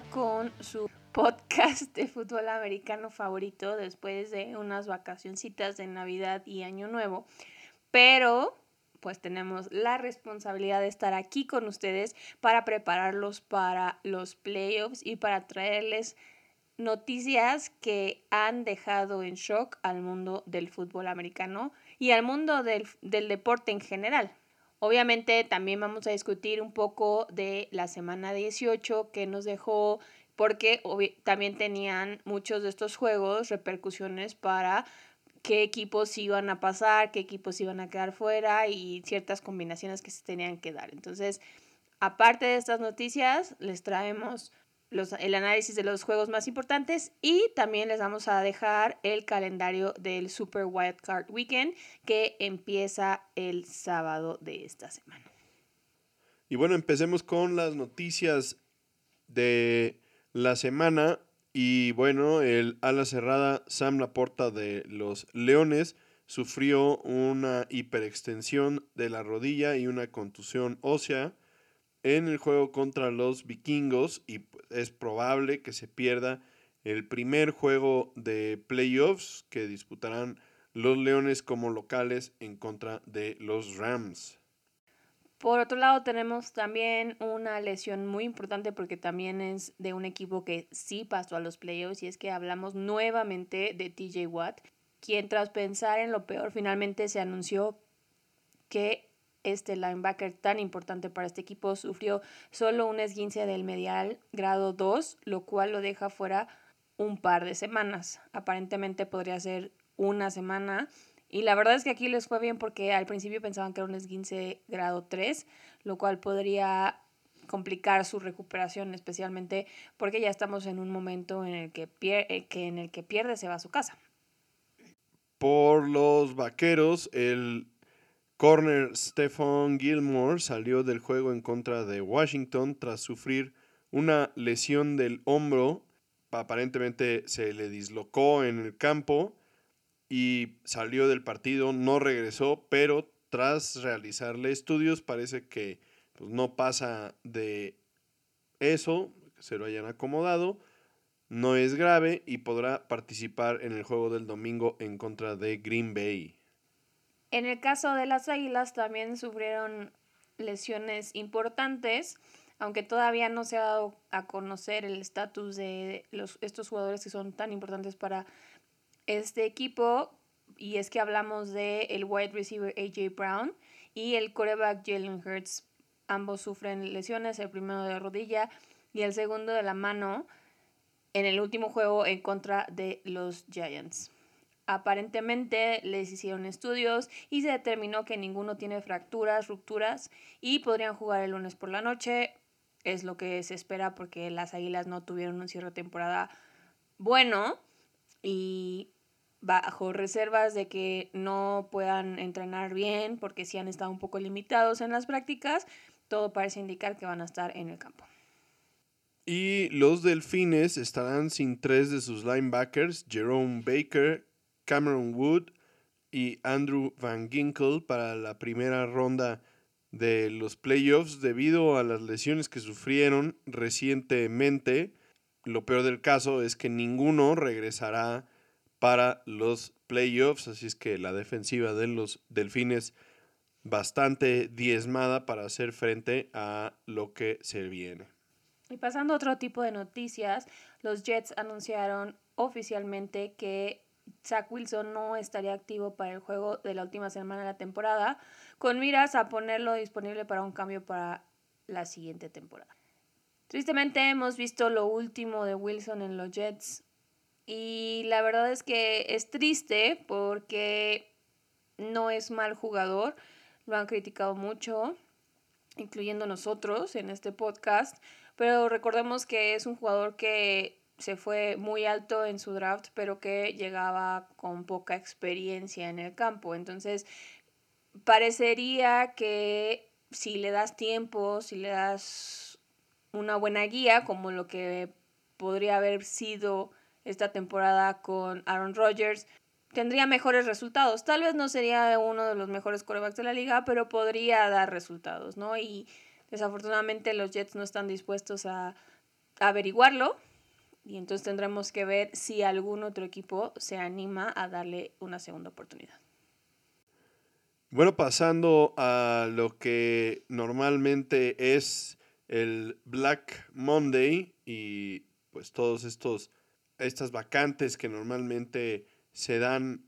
con su podcast de fútbol americano favorito después de unas vacacioncitas de Navidad y Año Nuevo. Pero pues tenemos la responsabilidad de estar aquí con ustedes para prepararlos para los playoffs y para traerles noticias que han dejado en shock al mundo del fútbol americano y al mundo del deporte en general. Obviamente también vamos a discutir un poco de la semana 18 que nos dejó porque también tenían muchos de estos juegos repercusiones para qué equipos iban a pasar, qué equipos iban a quedar fuera y ciertas combinaciones que se tenían que dar. Entonces, aparte de estas noticias, les traemos el análisis de los juegos más importantes y también les vamos a dejar el calendario del Super Wild Card Weekend que empieza el sábado de esta semana. Y bueno, empecemos con las noticias de la semana. Y bueno, el ala cerrada Sam Laporta de los Leones sufrió una hiperextensión de la rodilla y una contusión ósea en el juego contra los vikingos y es probable que se pierda el primer juego de playoffs que disputarán los Leones como locales en contra de los Rams. Por otro lado, tenemos también una lesión muy importante porque también es de un equipo que sí pasó a los playoffs y es que hablamos nuevamente de TJ Watt, quien tras pensar en lo peor finalmente se anunció que este linebacker tan importante para este equipo sufrió solo un esguince del medial grado 2, lo cual lo deja fuera un par de semanas. Aparentemente podría ser una semana. Y la verdad es que aquí les fue bien porque al principio pensaban que era un esguince grado 3, lo cual podría complicar su recuperación, especialmente porque ya estamos en un momento en el que, eh, que en el que pierde se va a su casa. Por los vaqueros, el Corner Stephon Gilmore salió del juego en contra de Washington tras sufrir una lesión del hombro. Aparentemente se le dislocó en el campo y salió del partido, no regresó, pero tras realizarle estudios parece que pues, no pasa de eso, se lo hayan acomodado, no es grave y podrá participar en el juego del domingo en contra de Green Bay. En el caso de las Águilas también sufrieron lesiones importantes, aunque todavía no se ha dado a conocer el estatus de los, estos jugadores que son tan importantes para este equipo. Y es que hablamos de el wide receiver AJ Brown y el coreback Jalen Hurts. Ambos sufren lesiones, el primero de rodilla y el segundo de la mano en el último juego en contra de los Giants. Aparentemente les hicieron estudios y se determinó que ninguno tiene fracturas, rupturas y podrían jugar el lunes por la noche. Es lo que se espera porque las Águilas no tuvieron un cierre de temporada bueno y bajo reservas de que no puedan entrenar bien porque sí han estado un poco limitados en las prácticas, todo parece indicar que van a estar en el campo. Y los Delfines estarán sin tres de sus linebackers, Jerome Baker, Cameron Wood y Andrew Van Ginkle para la primera ronda de los playoffs debido a las lesiones que sufrieron recientemente. Lo peor del caso es que ninguno regresará para los playoffs, así es que la defensiva de los Delfines bastante diezmada para hacer frente a lo que se viene. Y pasando a otro tipo de noticias, los Jets anunciaron oficialmente que Zach Wilson no estaría activo para el juego de la última semana de la temporada, con miras a ponerlo disponible para un cambio para la siguiente temporada. Tristemente hemos visto lo último de Wilson en los Jets y la verdad es que es triste porque no es mal jugador, lo han criticado mucho, incluyendo nosotros en este podcast, pero recordemos que es un jugador que se fue muy alto en su draft, pero que llegaba con poca experiencia en el campo. Entonces, parecería que si le das tiempo, si le das una buena guía, como lo que podría haber sido esta temporada con Aaron Rodgers, tendría mejores resultados. Tal vez no sería uno de los mejores corebacks de la liga, pero podría dar resultados, ¿no? Y desafortunadamente los Jets no están dispuestos a averiguarlo y entonces tendremos que ver si algún otro equipo se anima a darle una segunda oportunidad. Bueno, pasando a lo que normalmente es el Black Monday y pues todos estos estas vacantes que normalmente se dan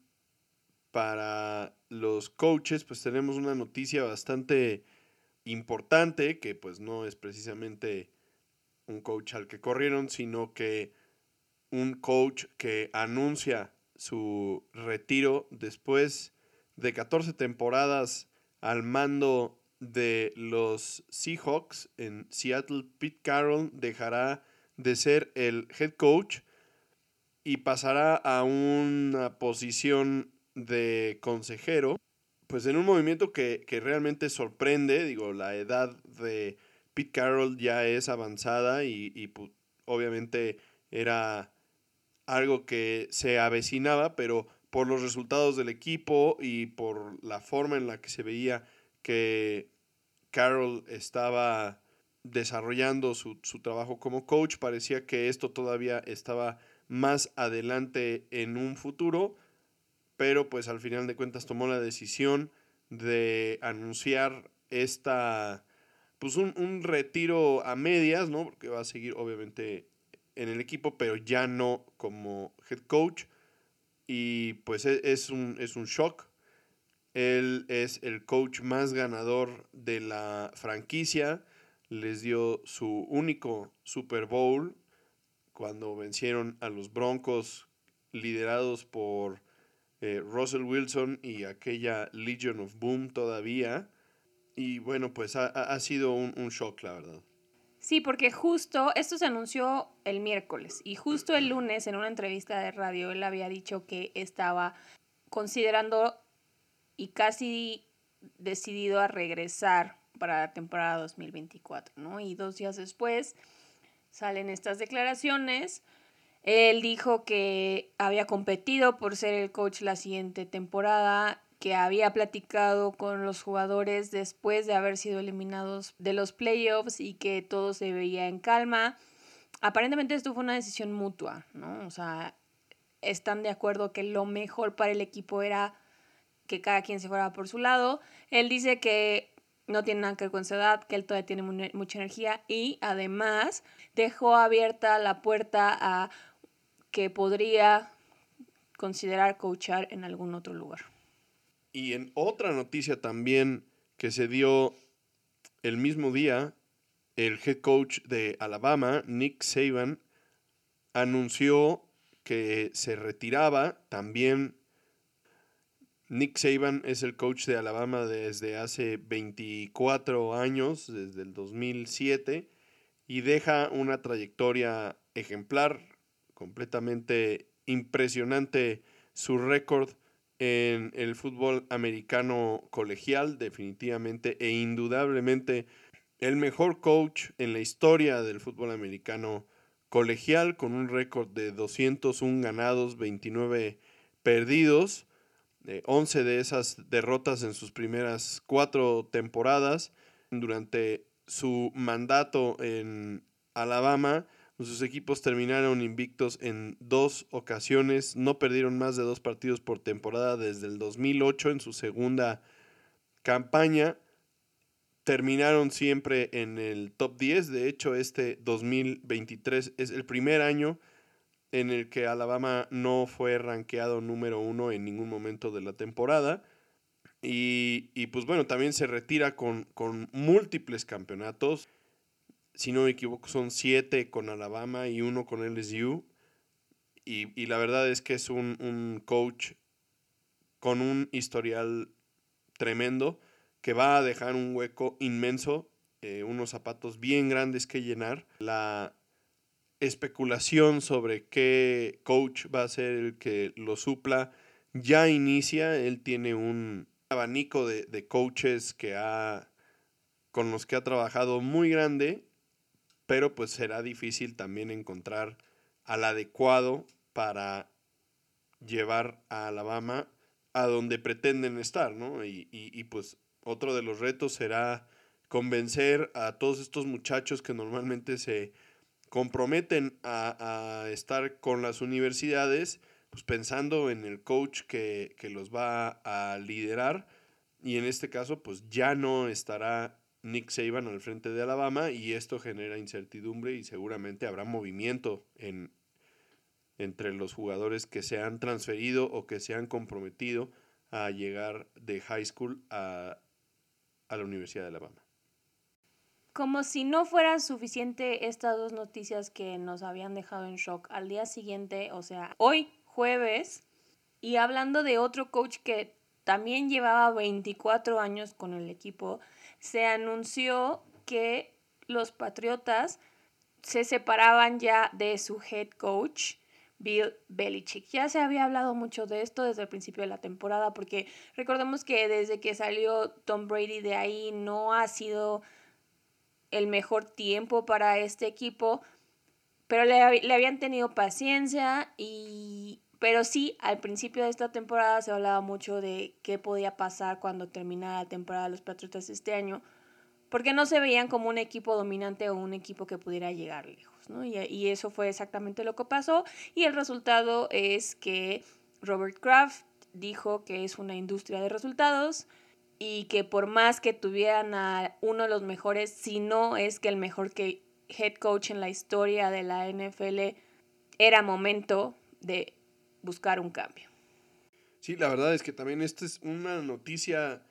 para los coaches, pues tenemos una noticia bastante importante que pues no es precisamente un coach al que corrieron, sino que un coach que anuncia su retiro después de 14 temporadas al mando de los Seahawks en Seattle. Pete Carroll dejará de ser el head coach y pasará a una posición de consejero, pues en un movimiento que, que realmente sorprende, digo, la edad de Pete Carroll ya es avanzada y, y pues, obviamente era algo que se avecinaba, pero por los resultados del equipo y por la forma en la que se veía que Carroll estaba desarrollando su, su, trabajo como coach, parecía que esto todavía estaba más adelante en un futuro, pero pues al final de cuentas tomó la decisión de anunciar esta pues un, retiro a medias, ¿no? Porque va a seguir obviamente en el equipo, pero ya no como head coach. Y pues e, es, un, es un shock. Él es el coach más ganador de la franquicia. Les dio su único Super Bowl cuando vencieron a los Broncos liderados por eh, Russell Wilson y aquella Legion of Boom todavía. Y bueno, pues ha, sido un, un, shock, la verdad. Sí, porque justo esto se anunció el miércoles y justo el lunes en una entrevista de radio él había dicho que estaba considerando y casi decidido a regresar para la temporada 2024, ¿no? Y dos días después salen estas declaraciones. Él dijo que había competido por ser el coach la siguiente temporada que había platicado con los jugadores después de haber sido eliminados de los playoffs y que todo se veía en calma. Aparentemente esto fue una decisión mutua, ¿no? O sea, están de acuerdo que lo mejor para el equipo era que cada quien se fuera por su lado. Él dice que no tiene nada que ver con su edad, que él todavía tiene mucha energía y además dejó abierta la puerta a que podría considerar coachar en algún otro lugar. Y en otra noticia también que se dio el mismo día, el head coach de Alabama, Nick Saban, anunció que se retiraba. También Nick Saban es el coach de Alabama desde hace 24 años, desde el 2007, y deja una trayectoria ejemplar, completamente impresionante su récord en el fútbol americano colegial, definitivamente e indudablemente el mejor coach en la historia del fútbol americano colegial, con un récord de 201 ganados, 29 perdidos, 11 eh, de esas derrotas en sus primeras cuatro temporadas. Durante su mandato en Alabama, sus equipos terminaron invictos en dos ocasiones, no perdieron más de dos partidos por temporada desde el 2008 en su segunda campaña. Terminaron siempre en el top 10, de hecho este 2023 es el primer año en el que Alabama no fue rankeado número uno en ningún momento de la temporada. Y, y pues bueno, también se retira con, con múltiples campeonatos si no me equivoco, son siete con Alabama y uno con LSU. Y, y la verdad es que es un, un, coach con un historial tremendo que va a dejar un hueco inmenso, eh, unos zapatos bien grandes que llenar. La especulación sobre qué coach va a ser el que lo supla ya inicia. Él tiene un abanico de, de coaches que ha, con los que ha trabajado muy grande pero pues será difícil también encontrar al adecuado para llevar a Alabama a donde pretenden estar, ¿no? Y, y, pues otro de los retos será convencer a todos estos muchachos que normalmente se comprometen a, estar con las universidades, pues pensando en el coach que, que los va a liderar. Y en este caso, pues ya no estará Nick Saban al frente de Alabama y esto genera incertidumbre y seguramente habrá movimiento en, entre los jugadores que se han transferido o que se han comprometido a llegar de high school a, a la Universidad de Alabama. Como si no fueran suficiente estas dos noticias que nos habían dejado en shock al día siguiente, o sea, hoy jueves, y hablando de otro coach que también llevaba 24 años con el equipo, se anunció que los Patriotas se separaban ya de su head coach, Bill Belichick. Ya se había hablado mucho de esto desde el principio de la temporada, porque recordemos que desde que salió Tom Brady de ahí no ha sido el mejor tiempo para este equipo, pero le, le habían tenido paciencia y, pero sí, al principio de esta temporada se hablaba mucho de qué podía pasar cuando terminara la temporada de los Patriotas este año, porque no se veían como un equipo dominante o un equipo que pudiera llegar lejos, ¿no? Y, y eso fue exactamente lo que pasó y el resultado es que Robert Kraft dijo que es una industria de resultados y que por más que tuvieran a uno de los mejores, si no es que el mejor que head coach en la historia de la NFL, era momento de buscar un cambio. Sí, la verdad es que también esta es una noticia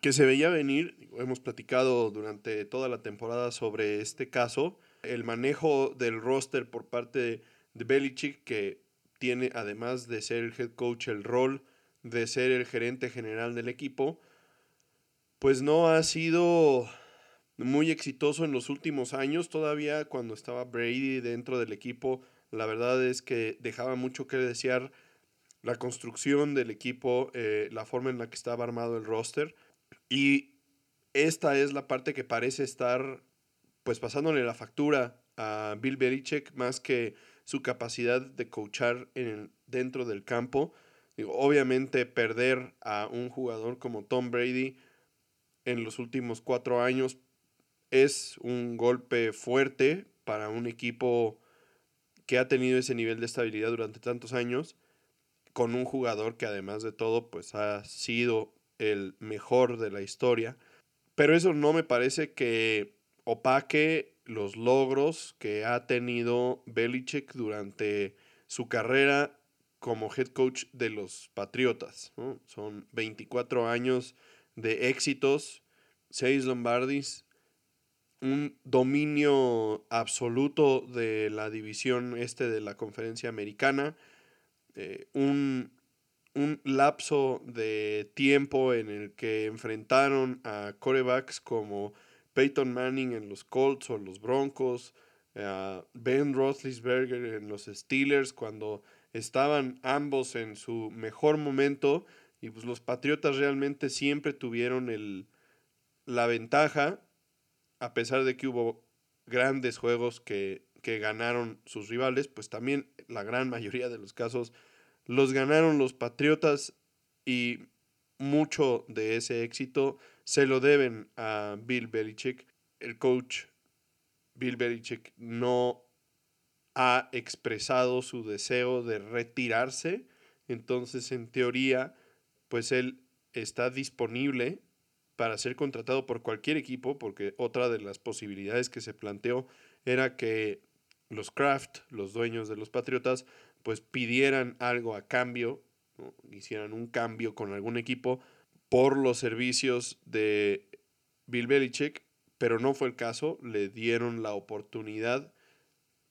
que se veía venir. Hemos platicado durante toda la temporada sobre este caso. El manejo del roster por parte de Belichick, que tiene, además de ser el head coach, el rol de ser el gerente general del equipo, pues no ha sido muy exitoso en los últimos años. Todavía cuando estaba Brady dentro del equipo, la verdad es que dejaba mucho que desear la construcción del equipo, eh, la forma en la que estaba armado el roster. Y esta es la parte que parece estar pues pasándole la factura a Bill Belichick más que su capacidad de coachar en dentro del campo. obviamente perder a un jugador como Tom Brady en los últimos cuatro años es un golpe fuerte para un equipo que ha tenido ese nivel de estabilidad durante tantos años, con un jugador que además de todo, pues ha sido el mejor de la historia. Pero eso no me parece que opaque los logros que ha tenido Belichick durante su carrera como head coach de los Patriotas. Son 24 años de éxitos, seis Lombardis, un dominio absoluto de la división este de la conferencia americana, eh, un, un, lapso de tiempo en el que enfrentaron a corebacks como Peyton Manning en los Colts o los Broncos, a Ben Roethlisberger en los Steelers cuando estaban ambos en su mejor momento y pues los Patriotas realmente siempre tuvieron el, la ventaja, a pesar de que hubo grandes juegos que, que ganaron sus rivales, pues también la gran mayoría de los casos los ganaron los Patriotas y mucho de ese éxito se lo deben a Bill Belichick. El coach Bill Belichick no ha expresado su deseo de retirarse, entonces en teoría pues él está disponible para ser contratado por cualquier equipo, porque otra de las posibilidades que se planteó era que los Kraft, los dueños de los Patriotas, pues pidieran algo a cambio, hicieran un cambio con algún equipo por los servicios de Bill Belichick, pero no fue el caso, le dieron la oportunidad,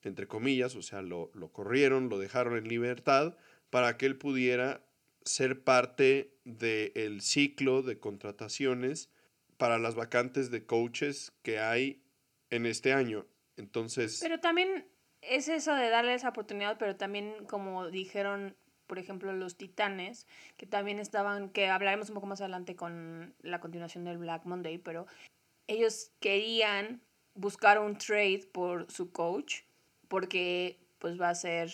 entre comillas, o sea, lo, lo corrieron, lo dejaron en libertad para que él pudiera ser parte del ciclo de contrataciones para las vacantes de coaches que hay en este año. Entonces... Pero también es eso de darle esa oportunidad, pero también como dijeron, por ejemplo, los Titanes, que también estaban, que hablaremos un poco más adelante con la continuación del Black Monday, pero ellos querían buscar un trade por su coach, porque pues va a ser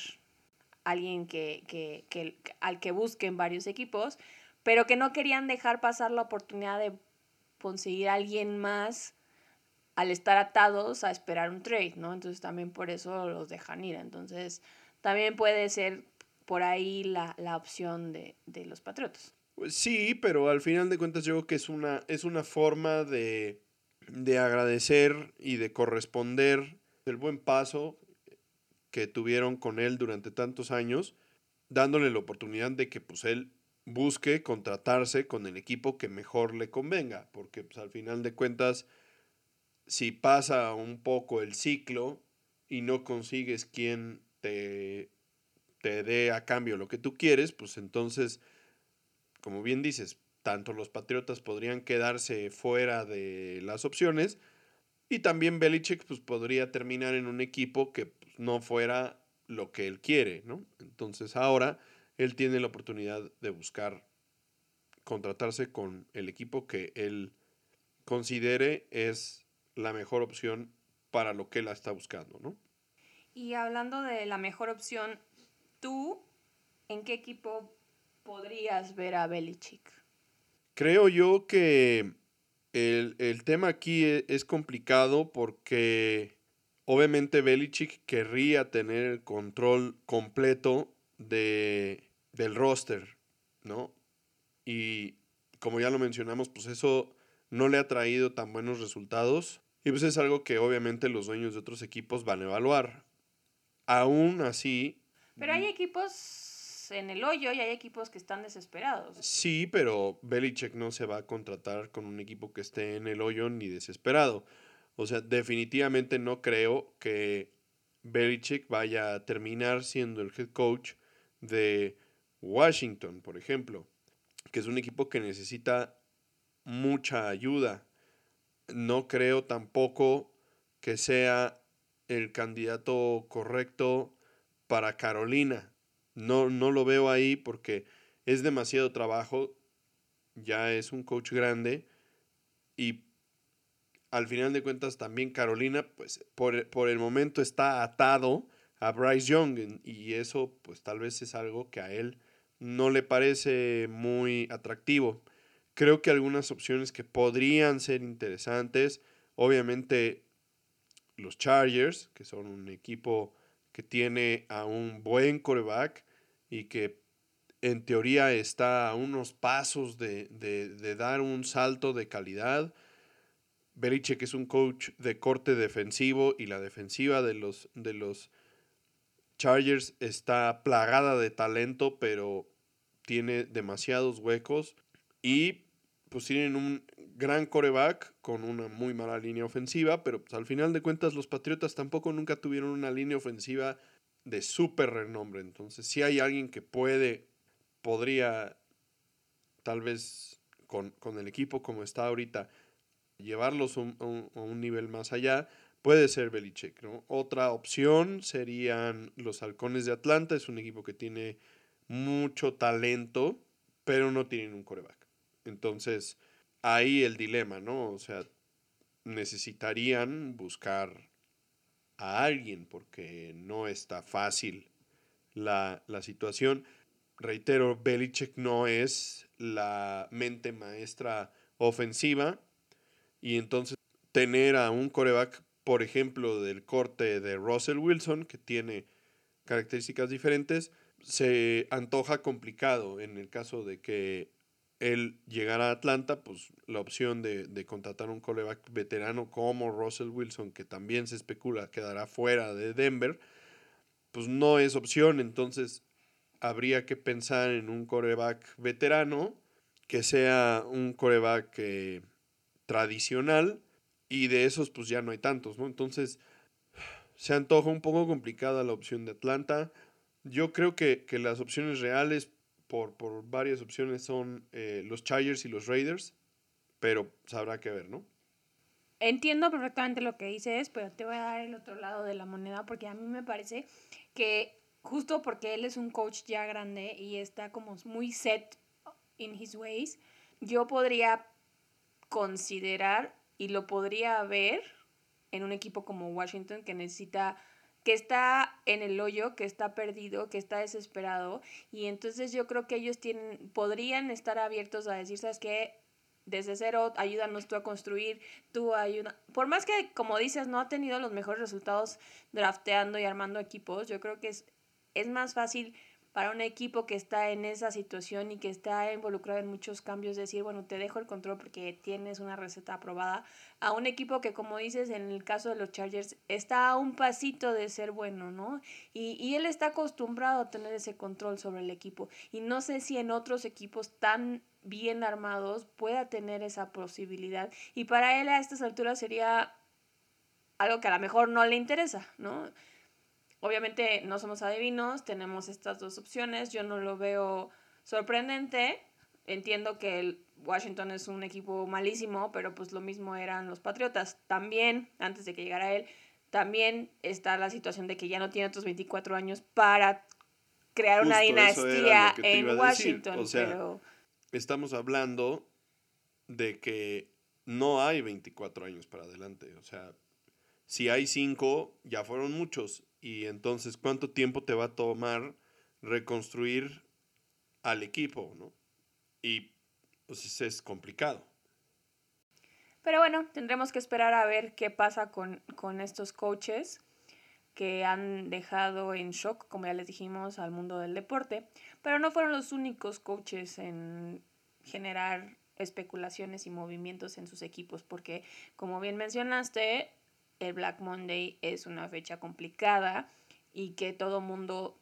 alguien que, que, que, al que busquen varios equipos, pero que no querían dejar pasar la oportunidad de conseguir a alguien más al estar atados a esperar un trade, ¿no? Entonces también por eso los dejan ir. Entonces también puede ser por ahí la, opción de, los Patriotas. Pues sí, pero al final de cuentas yo creo que es una, es una forma de, de agradecer y de corresponder el buen paso que tuvieron con él durante tantos años, dándole la oportunidad de que pues él busque contratarse con el equipo que mejor le convenga, porque pues, al final de cuentas, si pasa un poco el ciclo y no consigues quien te, te dé a cambio lo que tú quieres, pues entonces, como bien dices, tanto los Patriotas podrían quedarse fuera de las opciones y también Belichick pues, podría terminar en un equipo que pues, no fuera lo que él quiere, ¿no? Entonces ahora él tiene la oportunidad de buscar contratarse con el equipo que él considere es la mejor opción para lo que él está buscando, ¿no? Y hablando de la mejor opción, ¿tú en qué equipo podrías ver a Belichick? Creo yo que el, el tema aquí es, es, complicado porque obviamente Belichick querría tener el control completo de, del roster, ¿no? Y como ya lo mencionamos, pues eso no le ha traído tan buenos resultados. Y pues es algo que obviamente los dueños de otros equipos van a evaluar. Aún así... Pero hay equipos en el hoyo y hay equipos que están desesperados. Sí, pero Belichick no se va a contratar con un equipo que esté en el hoyo ni desesperado. O sea, definitivamente no creo que Belichick vaya a terminar siendo el head coach de Washington, por ejemplo, que es un equipo que necesita mucha ayuda. No creo tampoco que sea el candidato correcto para Carolina. No, no lo veo ahí porque es demasiado trabajo. Ya es un coach grande. Y al final de cuentas también Carolina, pues por, por el momento está atado a Bryce Young y eso pues tal vez es algo que a él no le parece muy atractivo. Creo que algunas opciones que podrían ser interesantes, obviamente los Chargers, que son un equipo que tiene a un buen coreback y que en teoría está a unos pasos de, de dar un salto de calidad. Belichick es un coach de corte defensivo y la defensiva de los, de los Chargers está plagada de talento, pero tiene demasiados huecos. Y pues tienen un gran coreback con una muy mala línea ofensiva, pero pues, al final de cuentas los Patriotas tampoco nunca tuvieron una línea ofensiva de súper renombre. Entonces, si hay alguien que puede, podría, tal vez con, el equipo como está ahorita, llevarlos a un nivel más allá, puede ser Belichick, ¿no? Otra opción serían los Halcones de Atlanta, es un equipo que tiene mucho talento, pero no tienen un coreback. Entonces, ahí el dilema, ¿no? O sea, necesitarían buscar a alguien porque no está fácil la, la situación. Reitero, Belichick no es la mente maestra ofensiva y entonces tener a un coreback por ejemplo, del corte de Russell Wilson, que tiene características diferentes, se antoja complicado en el caso de que él llegara a Atlanta, pues la opción de, de contratar un coreback veterano como Russell Wilson, que también se especula quedará fuera de Denver, pues no es opción. Entonces habría que pensar en un coreback veterano que sea un coreback eh, tradicional y de esos pues ya no hay tantos, ¿no? Entonces se antoja un poco complicada la opción de Atlanta. Yo creo que, las opciones reales por, por, varias opciones son eh, los Chargers y los Raiders, pero sabrá que ver, ¿no? Entiendo perfectamente lo que dices, pero te voy a dar el otro lado de la moneda porque a mí me parece que justo porque él es un coach ya grande y está como muy set in his ways, yo podría considerar y lo podría ver en un equipo como Washington que necesita que está en el hoyo, que está perdido, que está desesperado y entonces yo creo que ellos tienen podrían estar abiertos a decir, ¿sabes qué? desde cero, ayúdanos tú a construir, tú ayuda. Por más que, como dices, no ha tenido los mejores resultados drafteando y armando equipos, yo creo que es, es más fácil para un equipo que está en esa situación y que está involucrado en muchos cambios, decir, bueno, te dejo el control porque tienes una receta aprobada, a un equipo que, como dices, en el caso de los Chargers, está a un pasito de ser bueno, ¿no? Y, y él está acostumbrado a tener ese control sobre el equipo. Y no sé si en otros equipos tan bien armados pueda tener esa posibilidad. Y para él a estas alturas sería algo que a lo mejor no le interesa, ¿no? Obviamente no somos adivinos, tenemos estas dos opciones, yo no lo veo sorprendente, entiendo que el Washington es un equipo malísimo, pero pues lo mismo eran los Patriotas. También, antes de que llegara él, también está la situación de que ya no tiene otros 24 años para crear una dinastía en Washington. O sea, estamos hablando de que no hay 24 años para adelante. O sea, si hay 5, ya fueron muchos. Y entonces, ¿cuánto tiempo te va a tomar reconstruir al equipo? ¿no? Y pues es complicado. Pero bueno, tendremos que esperar a ver qué pasa con, con estos coaches que han dejado en shock, como ya les dijimos, al mundo del deporte. Pero no fueron los únicos coaches en generar especulaciones y movimientos en sus equipos, porque como bien mencionaste, el Black Monday es una fecha complicada y que todo mundo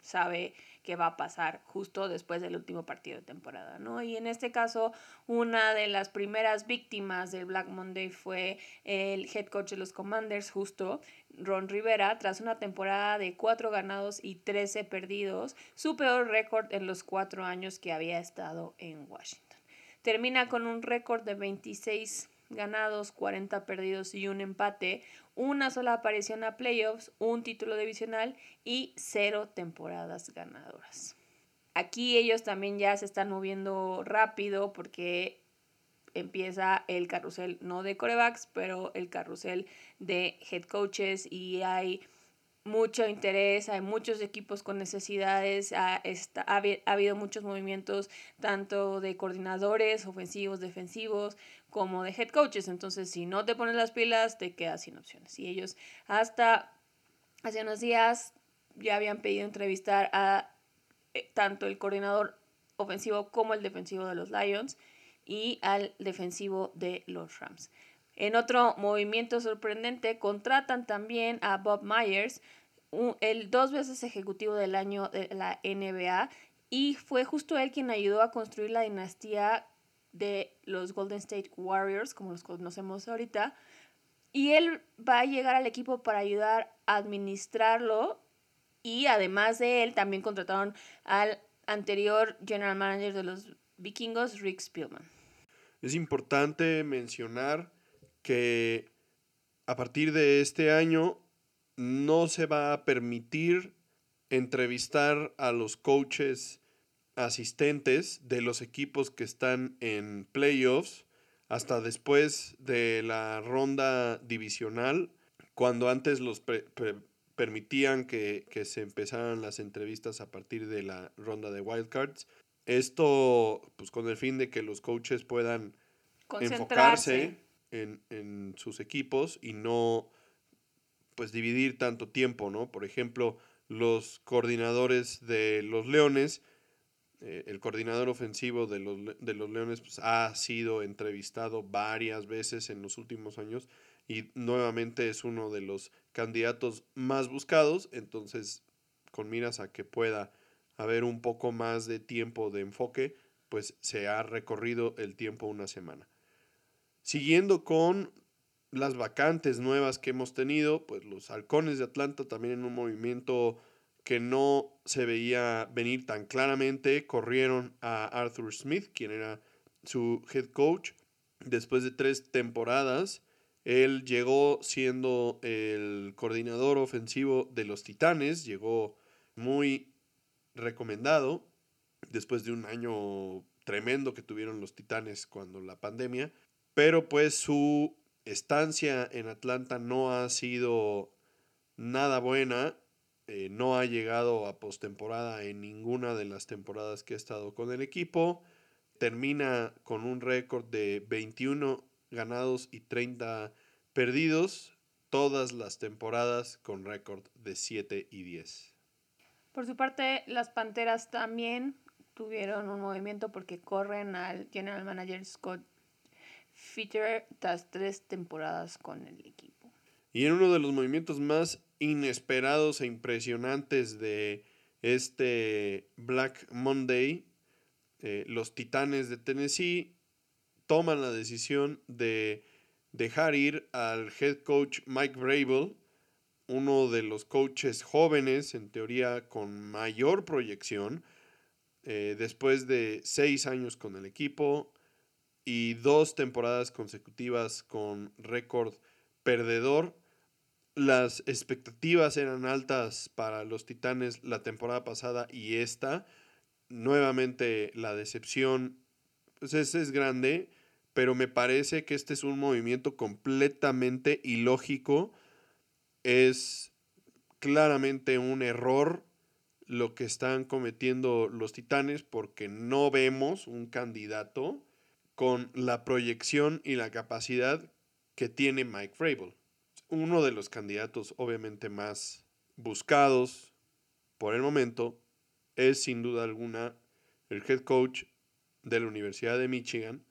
sabe que va a pasar justo después del último partido de temporada, ¿no? Y en este caso, una de las primeras víctimas del Black Monday fue el head coach de los Commanders, justo Ron Rivera, tras una temporada de cuatro ganados y 13 perdidos, su peor récord en los cuatro años que había estado en Washington. Termina con un récord de 26 ganados, 40 perdidos y un empate, una sola aparición a playoffs, un título divisional y cero temporadas ganadoras. Aquí ellos también ya se están moviendo rápido porque empieza el carrusel no de corebacks, pero el carrusel de head coaches y hay mucho interés, hay muchos equipos con necesidades, ha, ha, habido muchos movimientos tanto de coordinadores ofensivos, defensivos, como de head coaches. Entonces, si no te pones las pilas, te quedas sin opciones. Y ellos hasta hace unos días ya habían pedido entrevistar a eh, tanto el coordinador ofensivo como el defensivo de los Lions y al defensivo de los Rams. En otro movimiento sorprendente, contratan también a Bob Myers, el dos veces ejecutivo del año de la NBA, y fue justo él quien ayudó a construir la dinastía de los Golden State Warriors, como los conocemos ahorita, y él va a llegar al equipo para ayudar a administrarlo y además de él también contrataron al anterior general manager de los vikingos, Rick Spielman. Es importante mencionar que a partir de este año no se va a permitir entrevistar a los coaches asistentes de los equipos que están en playoffs hasta después de la ronda divisional, cuando antes los permitían que, se empezaran las entrevistas a partir de la ronda de wildcards. Esto, pues con el fin de que los coaches puedan enfocarse en, en, sus equipos y no, pues dividir tanto tiempo, ¿no? Por ejemplo, los coordinadores de los Leones eh, el coordinador ofensivo de los, de los Leones pues, ha sido entrevistado varias veces en los últimos años y nuevamente es uno de los candidatos más buscados, entonces con miras a que pueda haber un poco más de tiempo de enfoque, pues se ha recorrido el tiempo una semana. Siguiendo con las vacantes nuevas que hemos tenido, pues los halcones de Atlanta también en un movimiento que no se veía venir tan claramente, corrieron a Arthur Smith, quien era su head coach. Después de tres temporadas, él llegó siendo el coordinador ofensivo de los Titanes, llegó muy recomendado después de un año tremendo que tuvieron los Titanes cuando la pandemia, pero pues su estancia en Atlanta no ha sido nada buena eh, no ha llegado a postemporada en ninguna de las temporadas que ha estado con el equipo. termina con un récord de 21 ganados y 30 perdidos, todas las temporadas con récord de 7 y 10. Por su parte, las Panteras también tuvieron un movimiento porque corren al general manager Scott Fitter tras tres temporadas con el equipo. Y en uno de los movimientos más inesperados e impresionantes de este Black Monday, eh, los Titanes de Tennessee toman la decisión de dejar ir al head coach Mike Vrabel, uno de los coaches jóvenes, en teoría con mayor proyección, eh, después de seis años con el equipo y dos temporadas consecutivas con récord perdedor. Las expectativas eran altas para los Titanes la temporada pasada y esta. Nuevamente la decepción pues es grande, pero me parece que este es un movimiento completamente ilógico. Es claramente un error lo que están cometiendo los Titanes porque no vemos un candidato con la proyección y la capacidad que tiene Mike Vrabel. Uno de los candidatos obviamente más buscados por el momento es sin duda alguna el head coach de la Universidad de Michigan,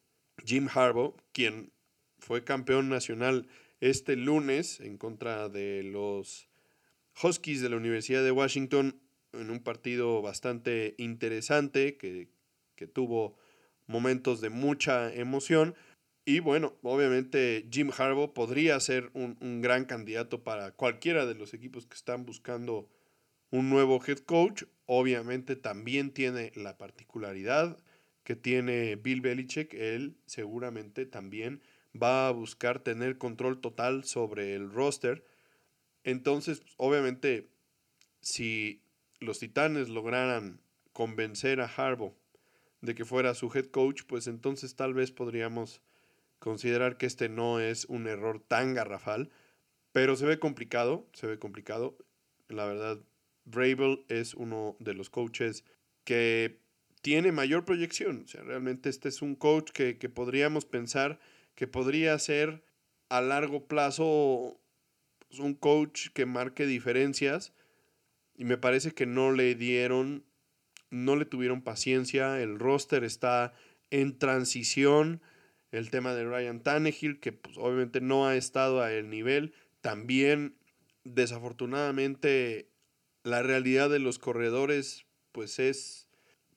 Jim Harbaugh, quien fue campeón nacional este lunes en contra de los Huskies de la Universidad de Washington en un partido bastante interesante que, tuvo momentos de mucha emoción. Y bueno, obviamente Jim Harbaugh podría ser un, un, gran candidato para cualquiera de los equipos que están buscando un nuevo head coach. Obviamente también tiene la particularidad que tiene Bill Belichick. Él seguramente también va a buscar tener control total sobre el roster. Entonces, obviamente, si los Titanes lograran convencer a Harbaugh de que fuera su head coach, pues entonces tal vez podríamos considerar que este no es un error tan garrafal, pero se ve complicado, se ve complicado. La verdad, Vrabel es uno de los coaches que tiene mayor proyección. O sea, realmente este es un coach que, que podríamos pensar que podría ser a largo plazo pues, un coach que marque diferencias y me parece que no le dieron, no le tuvieron paciencia. El roster está en transición. El tema de Ryan Tannehill, que pues, obviamente no ha estado a el nivel. También, desafortunadamente, la realidad de los corredores, pues es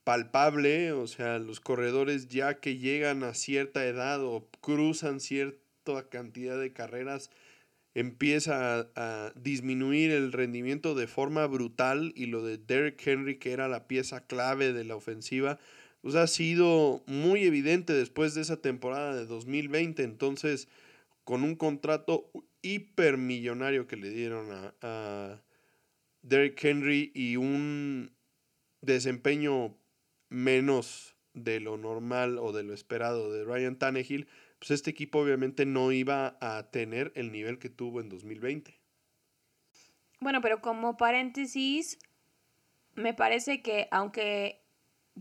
palpable. O sea, los corredores ya que llegan a cierta edad o cruzan cierta cantidad de carreras, empieza a, disminuir el rendimiento de forma brutal y lo de Derrick Henry, que era la pieza clave de la ofensiva, pues ha sido muy evidente después de esa temporada de 2020. Entonces, con un contrato hipermillonario que le dieron a, a Derrick Henry y un desempeño menos de lo normal o de lo esperado de Ryan Tannehill, pues este equipo obviamente no iba a tener el nivel que tuvo en 2020. Bueno, pero como paréntesis, me parece que aunque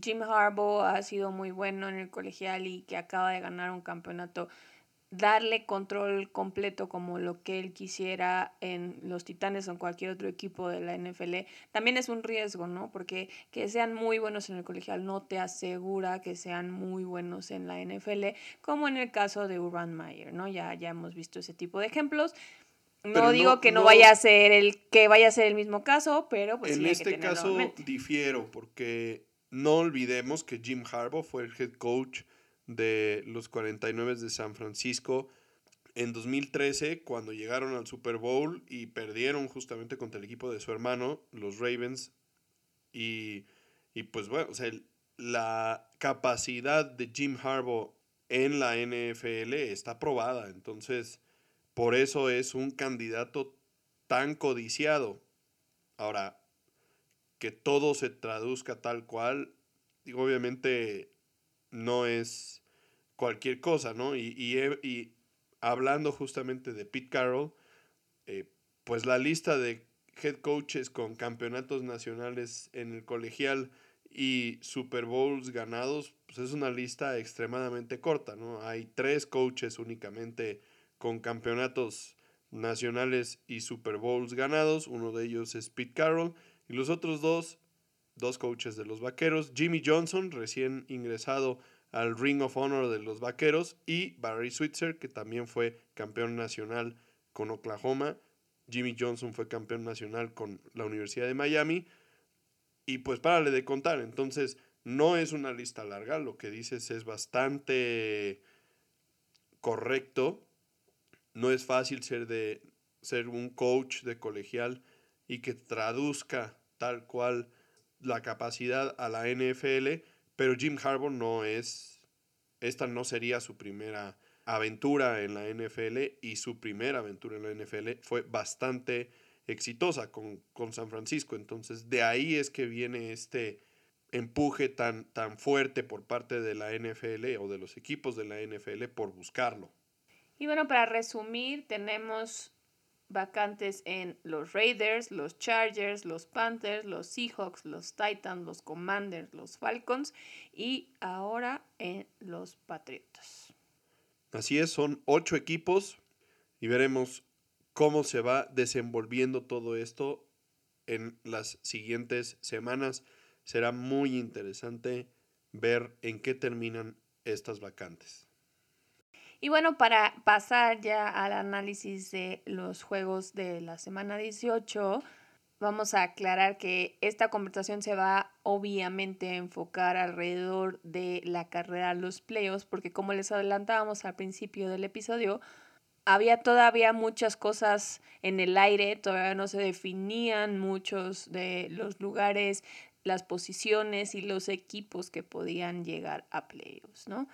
Jim Harbaugh ha sido muy bueno en el colegial y que acaba de ganar un campeonato darle control completo como lo que él quisiera en los Titanes o en cualquier otro equipo de la NFL, también es un riesgo, ¿no? Porque que sean muy buenos en el colegial no te asegura que sean muy buenos en la NFL, como en el caso de Urban Meyer, ¿no? Ya, ya hemos visto ese tipo de ejemplos. No digo que no, vaya a ser el que vaya a ser el mismo caso, pero pues en este caso difiero porque no olvidemos que Jim Harbaugh fue el head coach de los 49 de San Francisco en 2013 cuando llegaron al Super Bowl y perdieron justamente contra el equipo de su hermano, los Ravens. Y, pues bueno, o sea, la capacidad de Jim Harbaugh en la NFL está probada. Entonces, por eso es un candidato tan codiciado. Ahora, que todo se traduzca tal cual, obviamente no es cualquier cosa, ¿no? Y, y, hablando justamente de Pete Carroll, eh, pues la lista de head coaches con campeonatos nacionales en el colegial y Super Bowls ganados, pues es una lista extremadamente corta, ¿no? Hay tres coaches únicamente con campeonatos nacionales y Super Bowls ganados, uno de ellos es Pete Carroll, y los otros dos, dos coaches de los Vaqueros, Jimmy Johnson, recién ingresado al Ring of Honor de los Vaqueros, y Barry Switzer, que también fue campeón nacional con Oklahoma. Jimmy Johnson fue campeón nacional con la Universidad de Miami. Y pues párale de contar. Entonces, no es una lista larga. Lo que dices es bastante correcto. No es fácil ser de ser un coach de colegial y que traduzca tal cual la capacidad a la NFL, pero Jim Harbaugh no es, esta no sería su primera aventura en la NFL y su primera aventura en la NFL fue bastante exitosa con, con San Francisco. Entonces de ahí es que viene este empuje tan, tan fuerte por parte de la NFL o de los equipos de la NFL por buscarlo. Y bueno, para resumir, tenemos vacantes en los Raiders, los Chargers, los Panthers, los Seahawks, los Titans, los Commanders, los Falcons y ahora en los Patriotas. Así es, son ocho equipos y veremos cómo se va desenvolviendo todo esto en las siguientes semanas. Será muy interesante ver en qué terminan estas vacantes. Y bueno, para pasar ya al análisis de los juegos de la semana 18, vamos a aclarar que esta conversación se va obviamente a enfocar alrededor de la carrera los playoffs, porque como les adelantábamos al principio del episodio, había todavía muchas cosas en el aire, todavía no se definían muchos de los lugares, las posiciones y los equipos que podían llegar a playoffs, ¿no?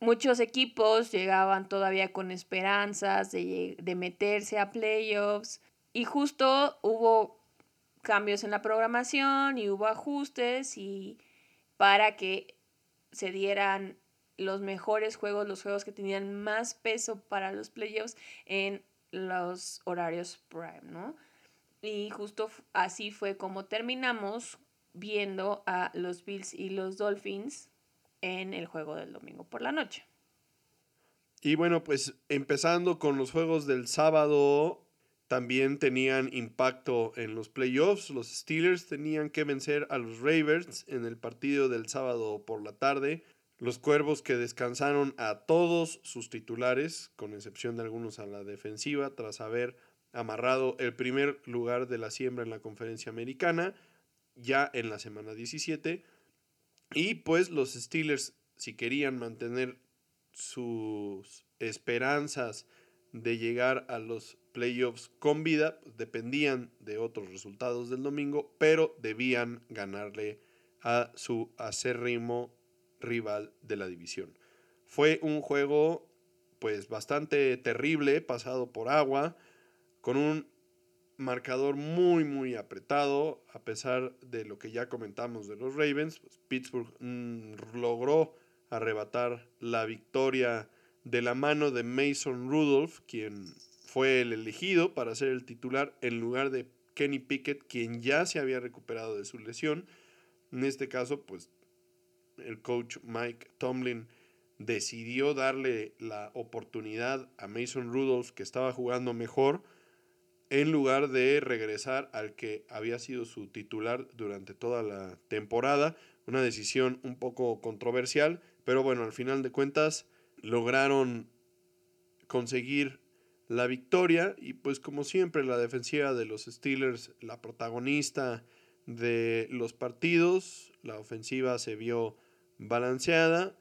Muchos equipos llegaban todavía con esperanzas de, de meterse a playoffs y justo hubo cambios en la programación y hubo ajustes y para que se dieran los mejores juegos, los juegos que tenían más peso para los playoffs en los horarios prime, ¿no? Y justo así fue como terminamos viendo a los Bills y los Dolphins en el juego del domingo por la noche. Y bueno, pues empezando con los juegos del sábado, también tenían impacto en los playoffs. Los Steelers tenían que vencer a los Ravens en el partido del sábado por la tarde. Los Cuervos que descansaron a todos sus titulares, con excepción de algunos a la defensiva, tras haber amarrado el primer lugar de la siembra en la conferencia americana, ya en la semana 17. Y pues los Steelers, si querían mantener sus esperanzas de llegar a los playoffs con vida, pues, dependían de otros resultados del domingo, pero debían ganarle a su acérrimo rival de la división. Fue un juego pues bastante terrible, pasado por agua, con un marcador muy, muy apretado, a pesar de lo que ya comentamos de los Ravens. Pues, Pittsburgh mm, logró arrebatar la victoria de la mano de Mason Rudolph, quien fue el elegido para ser el titular en lugar de Kenny Pickett, quien ya se había recuperado de su lesión. En este caso, pues el coach Mike Tomlin decidió darle la oportunidad a Mason Rudolph, que estaba jugando mejor, en lugar de regresar al que había sido su titular durante toda la temporada. Una decisión un poco controversial, pero bueno, al final de cuentas lograron conseguir la victoria y pues como siempre la defensiva de los Steelers, la protagonista de los partidos, la ofensiva se vio balanceada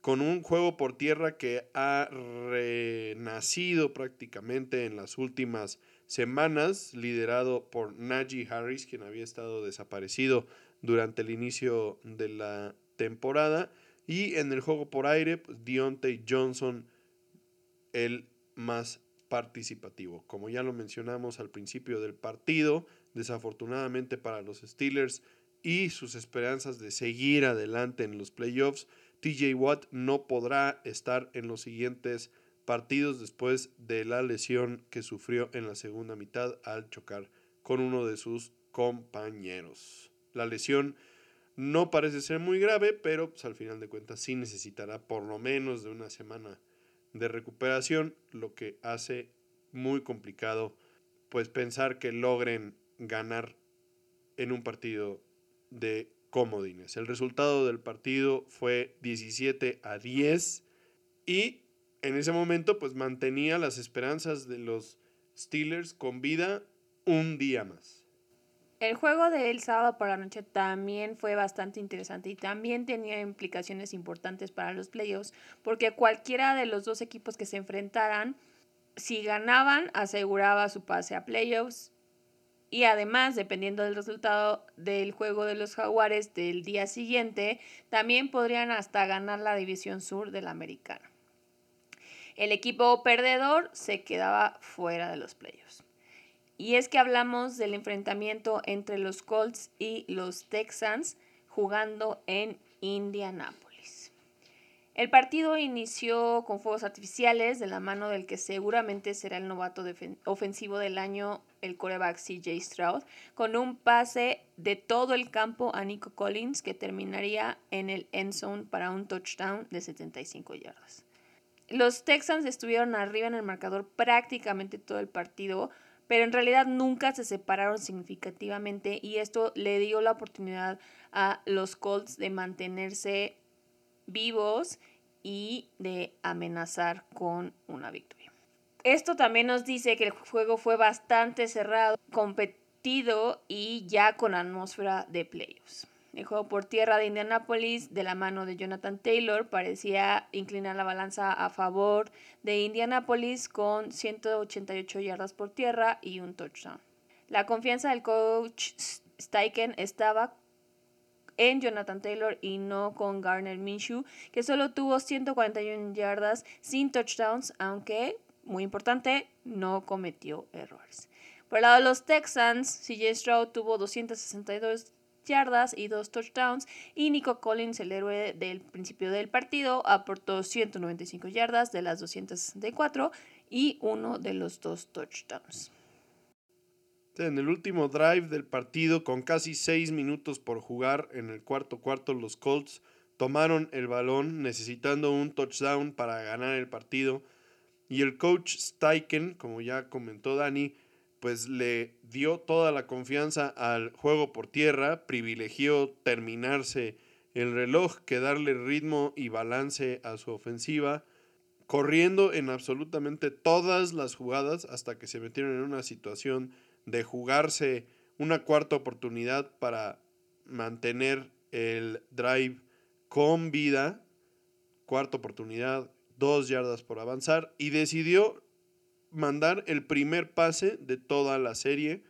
con un juego por tierra que ha renacido prácticamente en las últimas semanas, liderado por Najee Harris, quien había estado desaparecido durante el inicio de la temporada. Y en el juego por aire, pues Deontay Johnson, el más participativo. Como ya lo mencionamos al principio del partido, desafortunadamente para los Steelers y sus esperanzas de seguir adelante en los playoffs, TJ Watt no podrá estar en los siguientes partidos después de la lesión que sufrió en la segunda mitad al chocar con uno de sus compañeros. La lesión No parece ser muy grave, pero pues, al final de cuentas sí necesitará por lo menos de una semana de recuperación, lo que hace muy complicado pues pensar que logren ganar en un partido de comodines. El resultado del partido fue 17 a 10 y en ese momento pues mantenía las esperanzas de los Steelers con vida un día más. El juego del sábado por la noche también fue bastante interesante y también tenía implicaciones importantes para los playoffs porque cualquiera de los dos equipos que se enfrentaran, si ganaban, aseguraba su pase a playoffs y además, dependiendo del resultado del juego de los jaguares del día siguiente, también podrían hasta ganar la división sur de la americana. El equipo perdedor se quedaba fuera de los playoffs. Y es que hablamos del enfrentamiento entre los Colts y los Texans jugando en Indianápolis. El partido inició con fuegos artificiales de la mano del que seguramente será el novato ofensivo del año, el coreback CJ Stroud, con un pase de todo el campo a Nico Collins que terminaría en el end zone para un touchdown de 75 yardas. Los Texans estuvieron arriba en el marcador prácticamente todo el partido, pero en realidad nunca se separaron significativamente y esto le dio la oportunidad a los Colts de mantenerse vivos y de amenazar con una victoria. Esto también nos dice que el juego fue bastante cerrado, competido y ya con atmósfera de playoffs. El juego por tierra de Indianapolis, de la mano de Jonathan Taylor, parecía inclinar la balanza a favor de Indianapolis con 188 yardas por tierra y un touchdown. La confianza del coach Steichen estaba en Jonathan Taylor y no con Garner Minshew, que solo tuvo 141 yardas sin touchdowns, aunque, muy importante, no cometió errores. Por el lado de los Texans, CJ Stroud tuvo 262 yardas y dos touchdowns. Y Nico Collins, el héroe del principio del partido, aportó 195 yardas de las 264 y uno de los dos touchdowns. En el último drive del partido, con casi seis minutos por jugar en el cuarto cuarto, los Colts tomaron el balón necesitando un touchdown para ganar el partido. Y el coach Steichen, como ya comentó Dani, pues le dio toda la confianza al juego por tierra, privilegió terminarse el reloj que darle ritmo y balance a su ofensiva, corriendo en absolutamente todas las jugadas hasta que se metieron en una situación de jugarse una cuarta oportunidad para mantener el drive con vida, cuarta oportunidad, dos yardas por avanzar, y decidió mandar el primer pase de toda la serie.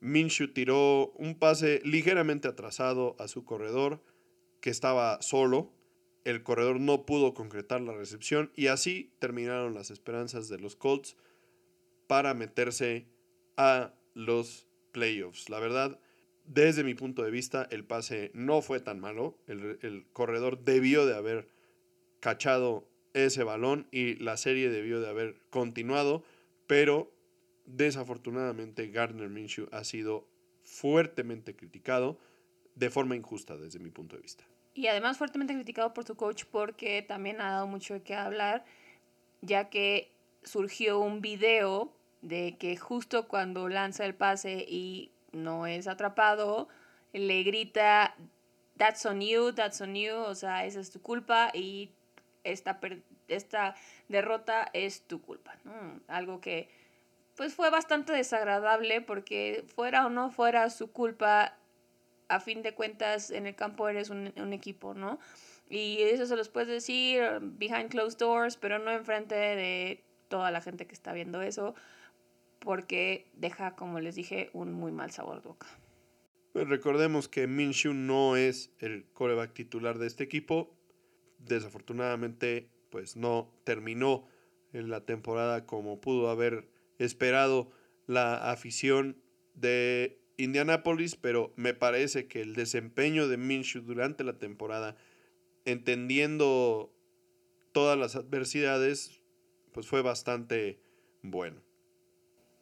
Minshew tiró un pase ligeramente atrasado a su corredor, que estaba solo. El corredor no pudo concretar la recepción y así terminaron las esperanzas de los Colts para meterse a los playoffs. La verdad, desde mi punto de vista, el pase no fue tan malo. El, el corredor debió de haber cachado ese balón y la serie debió de haber continuado, pero desafortunadamente Gardner Minshew ha sido fuertemente criticado de forma injusta desde mi punto de vista. Y además fuertemente criticado por su coach porque también ha dado mucho de qué hablar, ya que surgió un video de que justo cuando lanza el pase y no es atrapado, le grita, that's on you, that's on you, o sea, esa es tu culpa y esta, esta derrota es tu culpa, Algo que pues fue bastante desagradable porque fuera o no fuera su culpa, a fin de cuentas en el campo eres un, un equipo, ¿no? Y eso se los puedes decir behind closed doors, pero no enfrente de toda la gente que está viendo eso, porque deja, como les dije, un muy mal sabor de boca. Recordemos que Minshew no es el coreback titular de este equipo desafortunadamente pues no terminó en la temporada como pudo haber esperado la afición de Indianapolis, pero me parece que el desempeño de Minshew durante la temporada, entendiendo todas las adversidades, pues fue bastante bueno.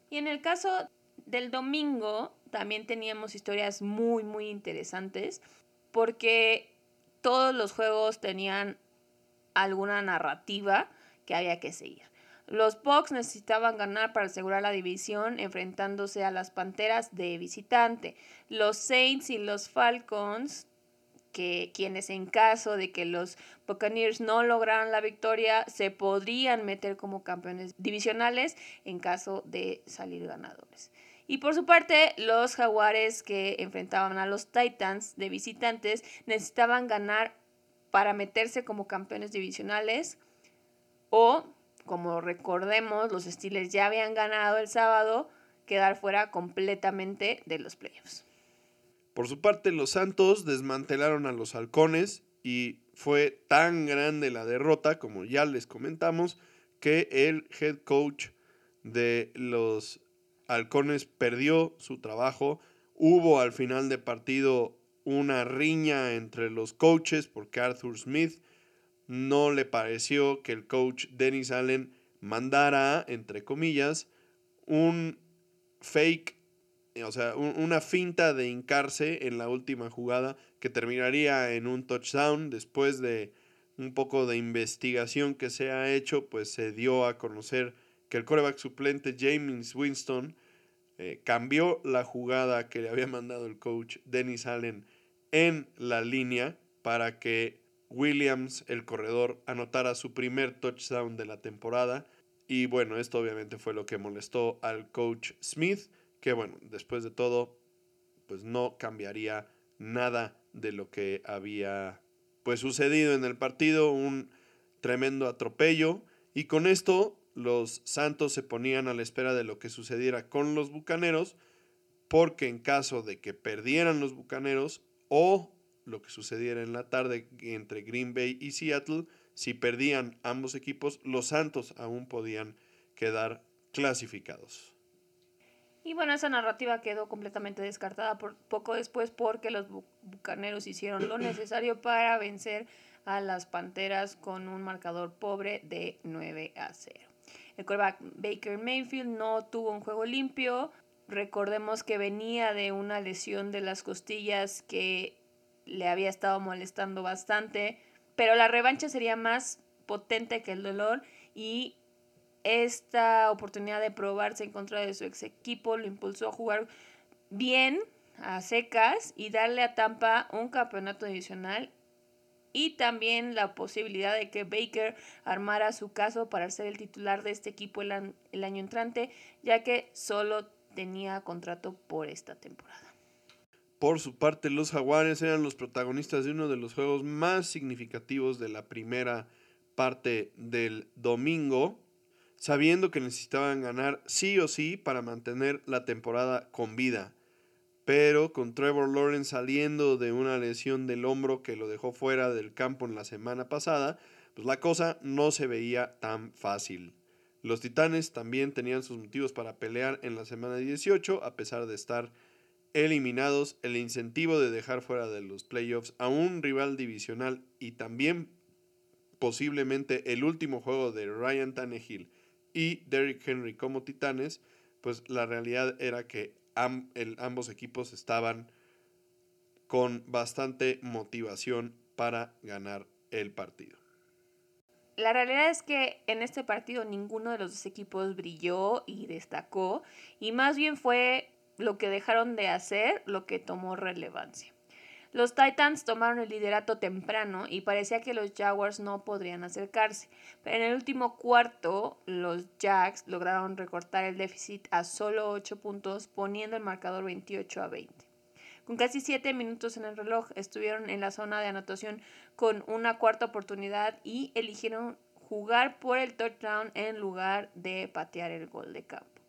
Y en el caso del domingo, también teníamos historias muy, muy interesantes. porque todos los juegos tenían alguna narrativa que había que seguir. Los Bucks necesitaban ganar para asegurar la división enfrentándose a las Panteras de visitante. Los Saints y los Falcons, que quienes en caso de que los Buccaneers no lograran la victoria, se podrían meter como campeones divisionales en caso de salir ganadores. Y por su parte, los Jaguares que enfrentaban a los Titans de visitantes necesitaban ganar para meterse como campeones divisionales o como recordemos, los Steelers ya habían ganado el sábado, quedar fuera completamente de los playoffs. Por su parte, los Santos desmantelaron a los halcones y fue tan grande la derrota, como ya les comentamos, que el head coach de los halcones perdió su trabajo. Hubo al final de partido una riña entre los coaches porque Arthur Smith no le pareció que el coach Dennis Allen mandara, entre comillas, un fake, o sea, una finta de hincarse en la última jugada que terminaría en un touchdown después de un poco de investigación que se ha hecho, pues se dio a conocer que el coreback suplente James Winston eh, cambió la jugada que le había mandado el coach Dennis Allen en la línea para que Williams, el corredor, anotara su primer touchdown de la temporada. Y bueno, esto obviamente fue lo que molestó al coach Smith, que bueno, después de todo, pues no cambiaría nada de lo que había pues sucedido en el partido, un tremendo atropello. Y con esto los Santos se ponían a la espera de lo que sucediera con los Bucaneros, porque en caso de que perdieran los Bucaneros o lo que sucediera en la tarde entre Green Bay y Seattle, si perdían ambos equipos, los Santos aún podían quedar clasificados. Y bueno, esa narrativa quedó completamente descartada por, poco después porque los Bucaneros hicieron lo necesario para vencer a las Panteras con un marcador pobre de 9 a 0. El quarterback Baker Mayfield no tuvo un juego limpio. Recordemos que venía de una lesión de las costillas que le había estado molestando bastante, pero la revancha sería más potente que el dolor y esta oportunidad de probarse en contra de su ex equipo lo impulsó a jugar bien a secas y darle a Tampa un campeonato adicional y también la posibilidad de que Baker armara su caso para ser el titular de este equipo el, año entrante, ya que solo tenía contrato por esta temporada. Por su parte, los Jaguares eran los protagonistas de uno de los juegos más significativos de la primera parte del domingo, sabiendo que necesitaban ganar sí o sí para mantener la temporada con vida. Pero con Trevor Lawrence saliendo de una lesión del hombro que lo dejó fuera del campo en la semana pasada, pues la cosa no se veía tan fácil. Los Titanes también tenían sus motivos para pelear en la semana 18, a pesar de estar eliminados el incentivo de dejar fuera de los playoffs a un rival divisional y también posiblemente el último juego de Ryan Tannehill y Derrick Henry como titanes, pues la realidad era que ambos equipos estaban con bastante motivación para ganar el partido. La realidad es que en este partido ninguno de los dos equipos brilló y destacó, y más bien fue lo que dejaron de hacer, lo que tomó relevancia. Los Titans tomaron el liderato temprano y parecía que los Jaguars no podrían acercarse. Pero en el último cuarto, los Jags lograron recortar el déficit a solo 8 puntos, poniendo el marcador 28 a 20. Con casi 7 minutos en el reloj, estuvieron en la zona de anotación con una cuarta oportunidad y eligieron jugar por el touchdown en lugar de patear el gol de campo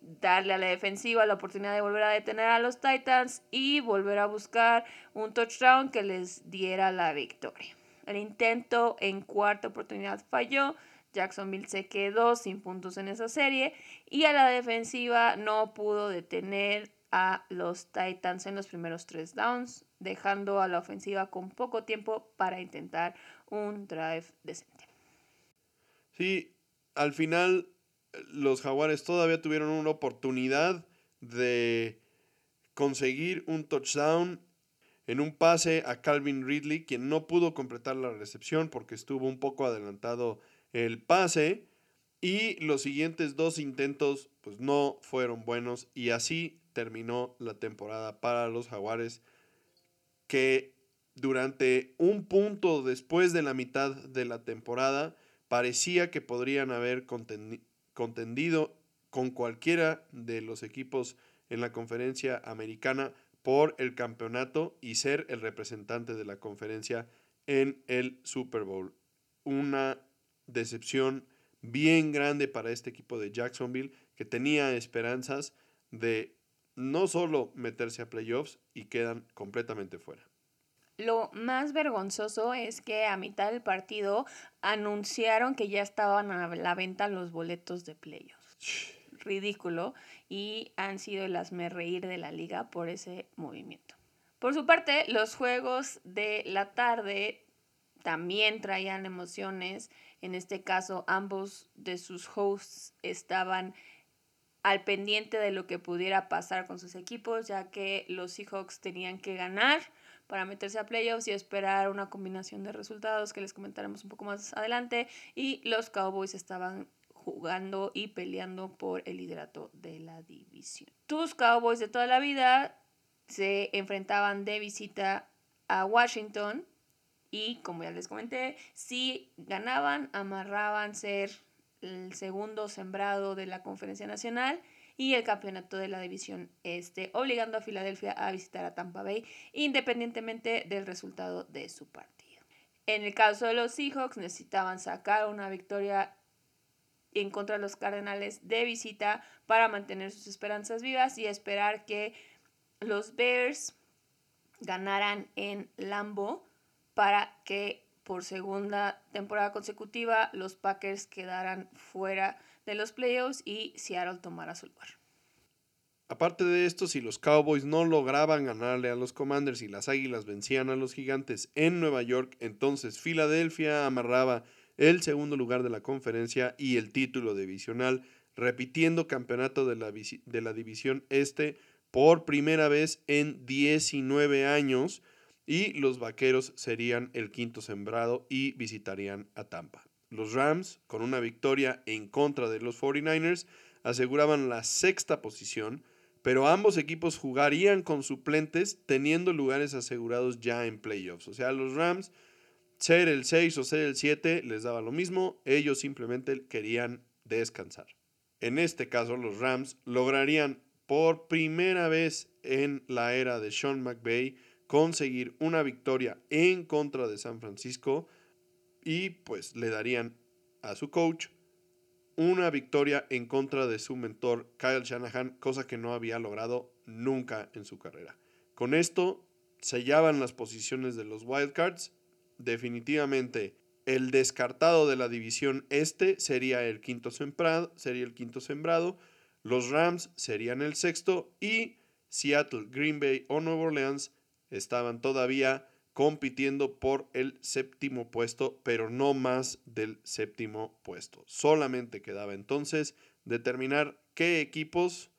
darle a la defensiva la oportunidad de volver a detener a los Titans y volver a buscar un touchdown que les diera la victoria. El intento en cuarta oportunidad falló. Jacksonville se quedó sin puntos en esa serie y a la defensiva no pudo detener a los Titans en los primeros tres downs, dejando a la ofensiva con poco tiempo para intentar un drive decente. Sí, al final los jaguares todavía tuvieron una oportunidad de conseguir un touchdown en un pase a Calvin Ridley, quien no pudo completar la recepción porque estuvo un poco adelantado el pase. Y los siguientes dos intentos pues no fueron buenos y así terminó la temporada para los jaguares que durante un punto después de la mitad de la temporada parecía que podrían haber contendido con cualquiera de los equipos en la conferencia americana por el campeonato y ser el representante de la conferencia en el Super Bowl. Una decepción bien grande para este equipo de Jacksonville que tenía esperanzas de no solo meterse a playoffs y quedan completamente fuera. Lo más vergonzoso es que a mitad del partido anunciaron que ya estaban a la venta los boletos de playoffs. Ridículo y han sido el reír de la liga por ese movimiento. Por su parte, los juegos de la tarde también traían emociones. En este caso, ambos de sus hosts estaban al pendiente de lo que pudiera pasar con sus equipos, ya que los Seahawks tenían que ganar para meterse a playoffs y esperar una combinación de resultados que les comentaremos un poco más adelante. Y los Cowboys estaban jugando y peleando por el liderato de la división. Tus Cowboys de toda la vida se enfrentaban de visita a Washington y como ya les comenté, si ganaban, amarraban ser el segundo sembrado de la Conferencia Nacional y el campeonato de la División Este, obligando a Filadelfia a visitar a Tampa Bay independientemente del resultado de su partido. En el caso de los Seahawks necesitaban sacar una victoria en contra de los Cardenales de visita para mantener sus esperanzas vivas y esperar que los Bears ganaran en Lambo para que por segunda temporada consecutiva los Packers quedaran fuera de los playoffs y Seattle tomara su lugar. Aparte de esto, si los Cowboys no lograban ganarle a los Commanders y las Águilas vencían a los Gigantes en Nueva York, entonces Filadelfia amarraba el segundo lugar de la conferencia y el título divisional, repitiendo campeonato de la, de la división este por primera vez en 19 años y los Vaqueros serían el quinto sembrado y visitarían a Tampa. Los Rams, con una victoria en contra de los 49ers, aseguraban la sexta posición, pero ambos equipos jugarían con suplentes teniendo lugares asegurados ya en playoffs. O sea, los Rams, ser el 6 o ser el 7 les daba lo mismo, ellos simplemente querían descansar. En este caso, los Rams lograrían por primera vez en la era de Sean McVay conseguir una victoria en contra de San Francisco y pues le darían a su coach una victoria en contra de su mentor Kyle Shanahan, cosa que no había logrado nunca en su carrera. Con esto sellaban las posiciones de los Wildcards. Definitivamente el descartado de la división este sería el quinto sembrado, sería el quinto sembrado. Los Rams serían el sexto y Seattle, Green Bay o Nueva Orleans estaban todavía compitiendo por el séptimo puesto, pero no más del séptimo puesto. Solamente quedaba entonces determinar qué equipos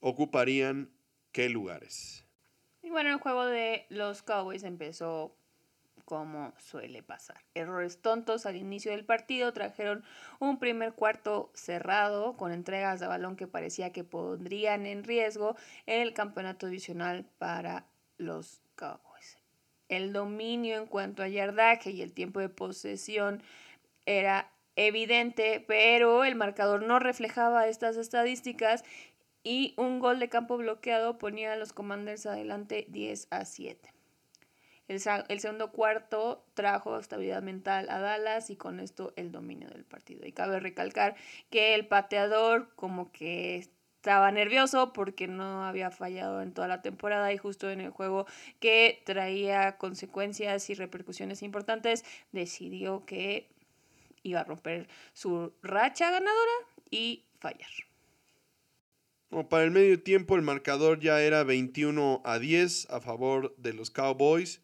ocuparían qué lugares. Y bueno, el juego de los Cowboys empezó como suele pasar. Errores tontos al inicio del partido trajeron un primer cuarto cerrado con entregas de balón que parecía que pondrían en riesgo el campeonato divisional para los Cowboys. El dominio en cuanto a yardaje y el tiempo de posesión era evidente, pero el marcador no reflejaba estas estadísticas y un gol de campo bloqueado ponía a los Commanders adelante 10 a 7. El, el, segundo cuarto trajo estabilidad mental a Dallas y con esto el dominio del partido. Y cabe recalcar que el pateador como que estaba nervioso porque no había fallado en toda la temporada y justo en el juego que traía consecuencias y repercusiones importantes, decidió que iba a romper su racha ganadora y fallar. para el medio tiempo el marcador ya era 21 a 10 a favor de los Cowboys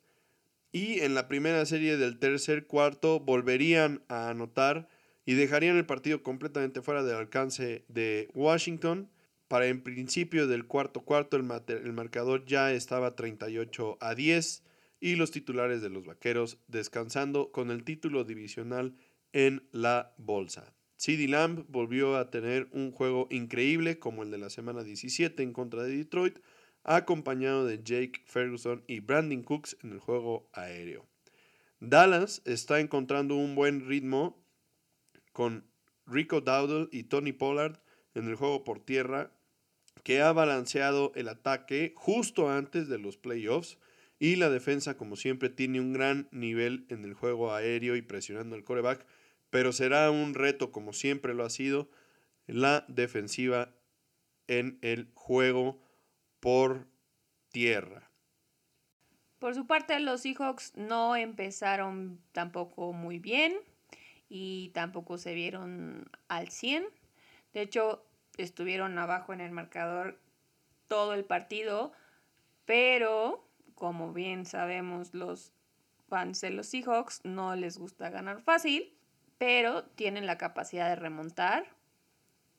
y en la primera serie del tercer cuarto volverían a anotar y dejarían el partido completamente fuera del alcance de Washington para en principio del cuarto cuarto el, el marcador ya estaba 38 a 10 y los titulares de los Vaqueros descansando con el título divisional en la bolsa. CD Lamb volvió a tener un juego increíble como el de la semana 17 en contra de Detroit, acompañado de Jake Ferguson y Brandon Cooks en el juego aéreo. Dallas está encontrando un buen ritmo con Rico Dowdle y Tony Pollard en el juego por tierra, que ha balanceado el ataque justo antes de los playoffs y la defensa, como siempre, tiene un gran nivel en el juego aéreo y presionando el coreback, pero será un reto, como siempre lo ha sido, la defensiva en el juego por tierra. Por su parte, los Seahawks no empezaron tampoco muy bien y tampoco se vieron al 100. De hecho, estuvieron abajo en el marcador todo el partido, pero como bien sabemos los fans de los Seahawks no les gusta ganar fácil, pero tienen la capacidad de remontar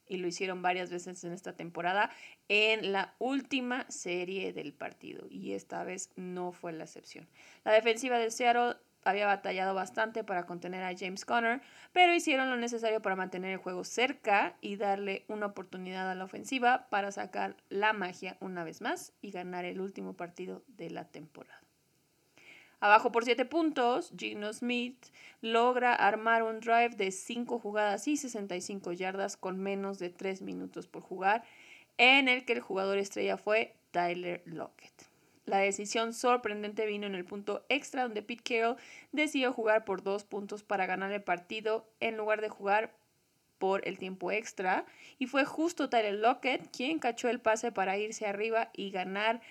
y lo hicieron varias veces en esta temporada en la última serie del partido y esta vez no fue la excepción. La defensiva de Seattle había batallado bastante para contener a James Conner, pero hicieron lo necesario para mantener el juego cerca y darle una oportunidad a la ofensiva para sacar la magia una vez más y ganar el último partido de la temporada. Abajo por 7 puntos, Gino Smith logra armar un drive de 5 jugadas y 65 yardas con menos de 3 minutos por jugar, en el que el jugador estrella fue Tyler Lockett. La decisión sorprendente vino en el punto extra donde Pete Carroll decidió jugar por dos puntos para ganar el partido en lugar de jugar por el tiempo extra y fue justo Tyler Lockett quien cachó el pase para irse arriba y ganar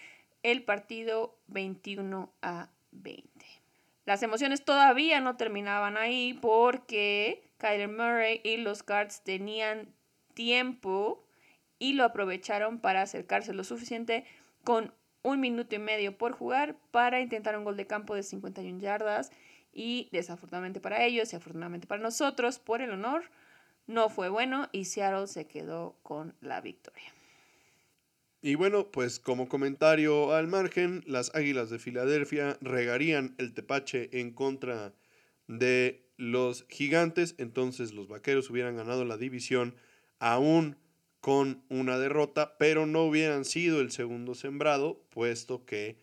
el partido 21 a 20. Las emociones todavía no terminaban ahí porque Kyler Murray y los Cards tenían tiempo y lo aprovecharon para acercarse lo suficiente con un minuto y medio por jugar para intentar un gol de campo de 51 yardas y desafortunadamente para ellos y afortunadamente para nosotros, por el honor, no fue bueno y Seattle se quedó con la victoria. Y bueno, pues como comentario al margen, las Águilas de Filadelfia regarían el tepache en contra de los gigantes, entonces los Vaqueros hubieran ganado la división aún con una derrota, pero no hubieran sido el segundo sembrado, puesto que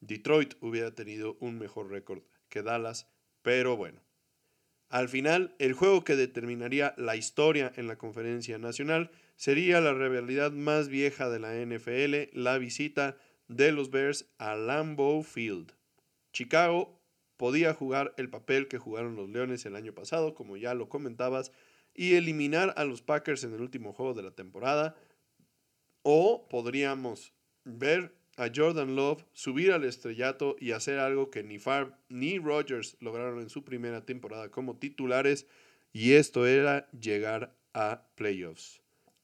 Detroit hubiera tenido un mejor récord que Dallas, pero bueno. Al final, el juego que determinaría la historia en la conferencia nacional sería la rivalidad más vieja de la NFL, la visita de los Bears a Lambeau Field. Chicago podía jugar el papel que jugaron los Leones el año pasado, como ya lo comentabas, y eliminar a los Packers en el último juego de la temporada. O podríamos ver a Jordan Love subir al estrellato y hacer algo que ni Favre ni Rodgers lograron en su primera temporada como titulares, y esto era llegar a playoffs.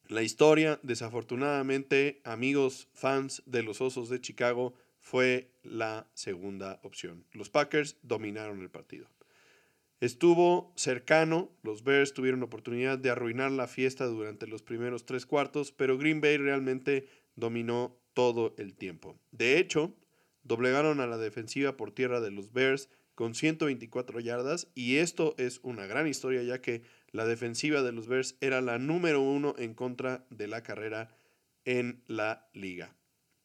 La historia, desafortunadamente, amigos fans de los Osos de Chicago, fue la segunda opción. Los Packers dominaron el partido. Estuvo cercano, los Bears tuvieron oportunidad de arruinar la fiesta durante los primeros tres cuartos, pero Green Bay realmente dominó todo el tiempo. De hecho, doblegaron a la defensiva por tierra de los Bears con 124 yardas y esto es una gran historia ya que la defensiva de los Bears era la número uno en contra de la carrera en la liga.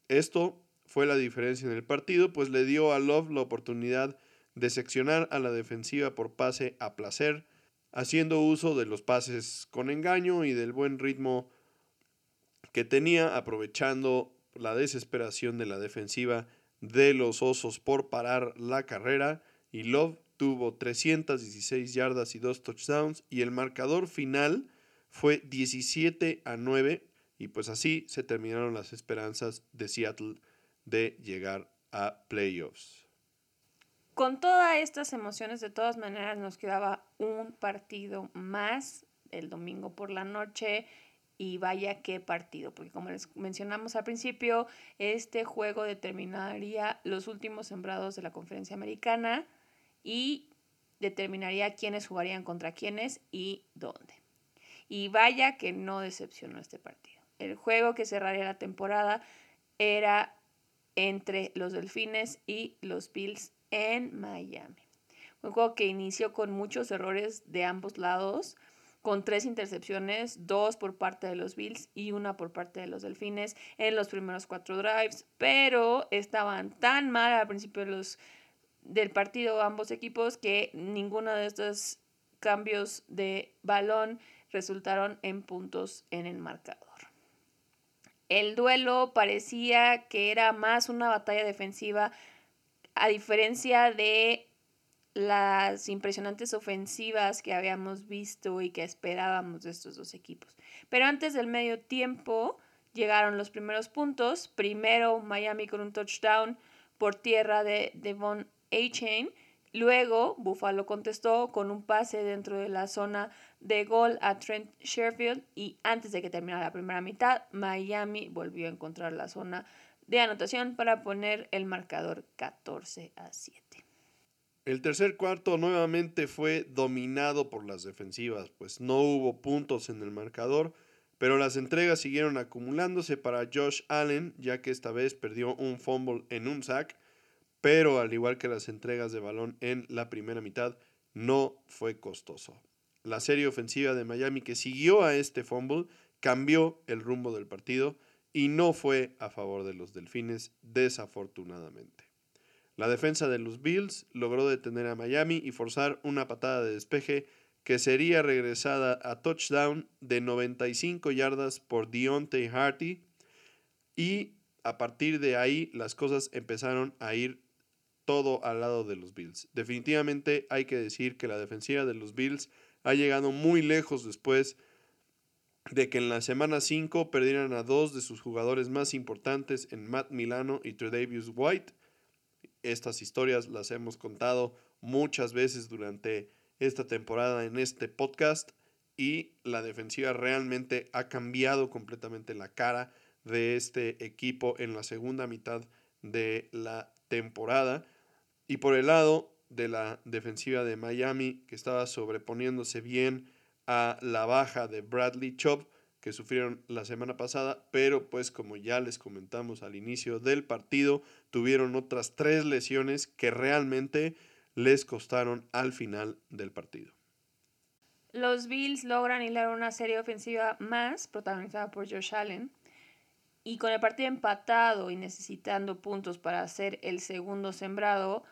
Esto fue la diferencia en el partido, pues le dio a Love la oportunidad de seccionar a la defensiva por pase a placer, haciendo uso de los pases con engaño y del buen ritmo que tenía, aprovechando la desesperación de la defensiva de los Osos por parar la carrera y Love tuvo 316 yardas y dos touchdowns y el marcador final fue 17 a 9 y pues así se terminaron las esperanzas de Seattle de llegar a playoffs. Con todas estas emociones, de todas maneras, nos quedaba un partido más el domingo por la noche. Y vaya qué partido, porque como les mencionamos al principio, este juego determinaría los últimos sembrados de la conferencia americana y determinaría quiénes jugarían contra quiénes y dónde. Y vaya que no decepcionó este partido. El juego que cerraría la temporada era entre los Delfines y los Bills en Miami. Un juego que inició con muchos errores de ambos lados, con tres intercepciones, dos por parte de los Bills y una por parte de los Delfines en los primeros cuatro drives, pero estaban tan mal al principio del partido ambos equipos que ninguno de estos cambios de balón resultaron en puntos en el marcador. El duelo parecía que era más una batalla defensiva a diferencia de las impresionantes ofensivas que habíamos visto y que esperábamos de estos dos equipos. Pero antes del medio tiempo llegaron los primeros puntos. Primero Miami con un touchdown por tierra de Devon A-Chain. Luego Buffalo contestó con un pase dentro de la zona de gol a Trent Sherfield y antes de que terminara la primera mitad, Miami volvió a encontrar la zona de anotación para poner el marcador 14 a 7. El tercer cuarto nuevamente fue dominado por las defensivas, pues no hubo puntos en el marcador, pero las entregas siguieron acumulándose para Josh Allen, ya que esta vez perdió un fumble en un sack, pero al igual que las entregas de balón en la primera mitad, no fue costoso. La serie ofensiva de Miami que siguió a este fumble cambió el rumbo del partido y no fue a favor de los Delfines, desafortunadamente. La defensa de los Bills logró detener a Miami y forzar una patada de despeje que sería regresada a touchdown de 95 yardas por Deontay Harty y a partir de ahí las cosas empezaron a ir todo al lado de los Bills. Definitivamente hay que decir que la defensiva de los Bills ha llegado muy lejos después de que en la semana 5 perdieran a dos de sus jugadores más importantes en Matt Milano y Tredavious White estas historias las hemos contado muchas veces durante esta temporada en este podcast y la defensiva realmente ha cambiado completamente la cara de este equipo en la segunda mitad de la temporada. Y por el lado de la defensiva de Miami, que estaba sobreponiéndose bien a la baja de Bradley Chubb, que sufrieron la semana pasada, pero pues como ya les comentamos al inicio del partido, tuvieron otras tres lesiones que realmente les costaron al final del partido. Los Bills logran hilar una serie ofensiva más, protagonizada por Josh Allen, y con el partido empatado y necesitando puntos para hacer el segundo sembrado,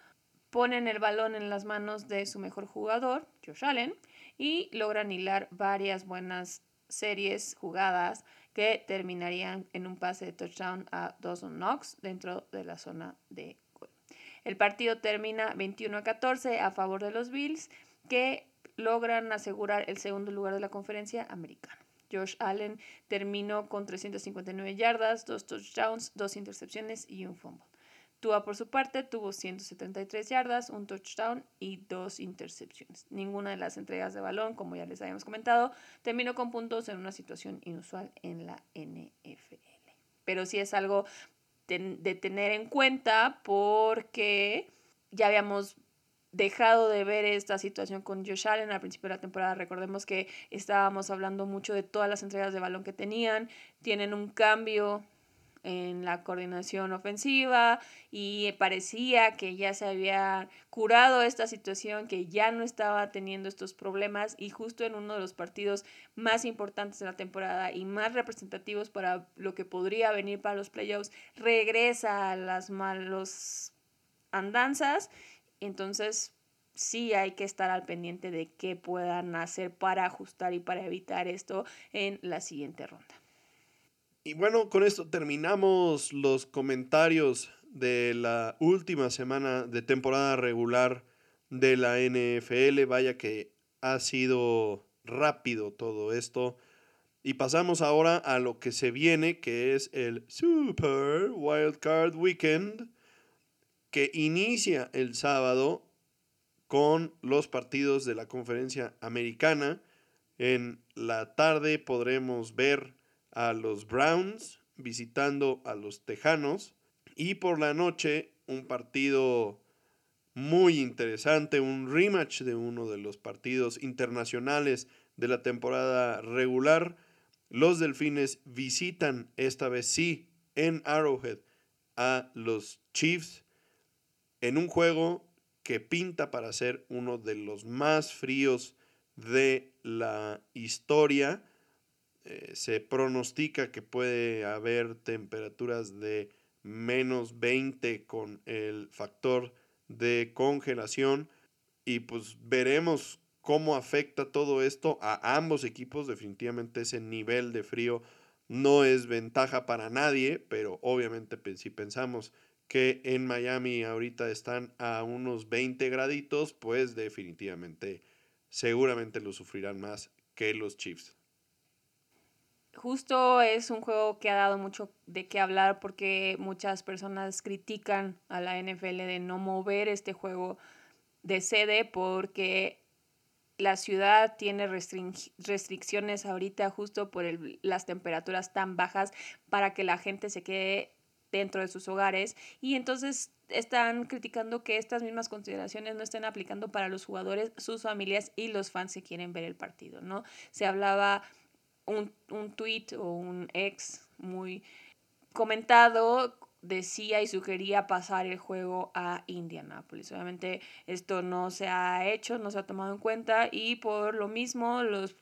ponen el balón en las manos de su mejor jugador, Josh Allen, y logran hilar varias buenas series jugadas que terminarían en un pase de touchdown a Dawson Knox dentro de la zona de gol. El partido termina 21 a 14 a favor de los Bills que logran asegurar el segundo lugar de la conferencia americana. Josh Allen terminó con 359 yardas, dos touchdowns, dos intercepciones y un fumble. Tua, por su parte, tuvo 173 yardas, un touchdown y dos intercepciones. Ninguna de las entregas de balón, como ya les habíamos comentado, terminó con puntos en una situación inusual en la NFL. Pero sí es algo de tener en cuenta porque ya habíamos dejado de ver esta situación con Josh Allen al principio de la temporada. Recordemos que estábamos hablando mucho de todas las entregas de balón que tenían. Tienen un cambio en la coordinación ofensiva y parecía que ya se había curado esta situación, que ya no estaba teniendo estos problemas y justo en uno de los partidos más importantes de la temporada y más representativos para lo que podría venir para los playoffs, regresa a las malos andanzas. Entonces, sí hay que estar al pendiente de qué puedan hacer para ajustar y para evitar esto en la siguiente ronda. Y bueno, con esto terminamos los comentarios de la última semana de temporada regular de la NFL. Vaya que ha sido rápido todo esto. Y pasamos ahora a lo que se viene, que es el Super Wild Card Weekend, que inicia el sábado con los partidos de la conferencia americana. En la tarde podremos ver a los Browns visitando a los Tejanos y por la noche un partido muy interesante, un rematch de uno de los partidos internacionales de la temporada regular. Los Delfines visitan esta vez sí en Arrowhead a los Chiefs en un juego que pinta para ser uno de los más fríos de la historia. Eh, se pronostica que puede haber temperaturas de menos 20 con el factor de congelación y pues veremos cómo afecta todo esto a ambos equipos. Definitivamente ese nivel de frío no es ventaja para nadie, pero obviamente si pensamos que en Miami ahorita están a unos 20 graditos, pues definitivamente seguramente lo sufrirán más que los Chiefs. Justo es un juego que ha dado mucho de qué hablar porque muchas personas critican a la NFL de no mover este juego de sede porque la ciudad tiene restricciones ahorita justo por las temperaturas tan bajas para que la gente se quede dentro de sus hogares y entonces están criticando que estas mismas consideraciones no estén aplicando para los jugadores, sus familias y los fans que quieren ver el partido, ¿no? Se hablaba un, un tweet o un ex muy comentado decía y sugería pasar el juego a Indianapolis. Obviamente esto no se ha hecho, no se ha tomado en cuenta y por lo mismo los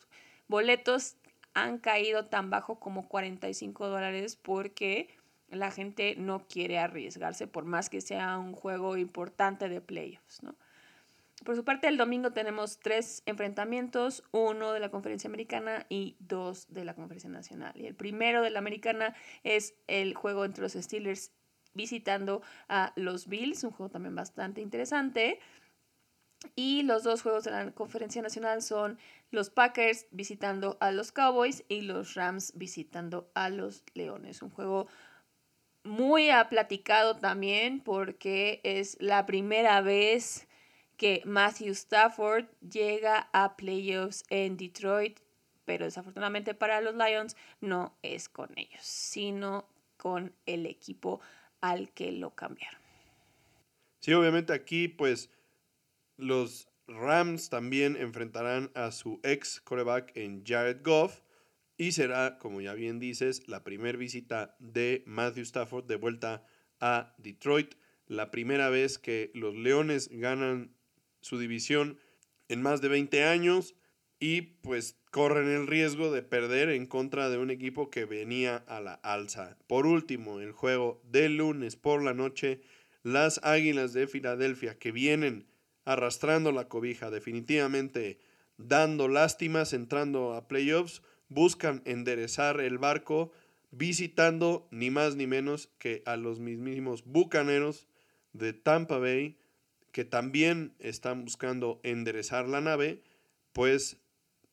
boletos han caído tan bajo como 45 dólares porque la gente no quiere arriesgarse por más que sea un juego importante de playoffs, ¿no? Por su parte, el domingo tenemos tres enfrentamientos, uno de la conferencia americana y dos de la conferencia nacional. Y el primero de la americana es el juego entre los Steelers visitando a los Bills, un juego también bastante interesante. Y los dos juegos de la conferencia nacional son los Packers visitando a los Cowboys y los Rams visitando a los Leones. Un juego muy platicado también porque es la primera vez que Matthew Stafford llega a playoffs en Detroit, pero desafortunadamente para los Lions no es con ellos, sino con el equipo al que lo cambiaron. Sí, obviamente aquí pues los Rams también enfrentarán a su ex coreback en Jared Goff y será, como ya bien dices, la primera visita de Matthew Stafford de vuelta a Detroit, la primera vez que los Leones ganan su división en más de 20 años y pues corren el riesgo de perder en contra de un equipo que venía a la alza. Por último, el juego de lunes por la noche, las Águilas de Filadelfia que vienen arrastrando la cobija, definitivamente dando lástimas, entrando a playoffs, buscan enderezar el barco visitando ni más ni menos que a los mismísimos Bucaneros de Tampa Bay que también están buscando enderezar la nave, pues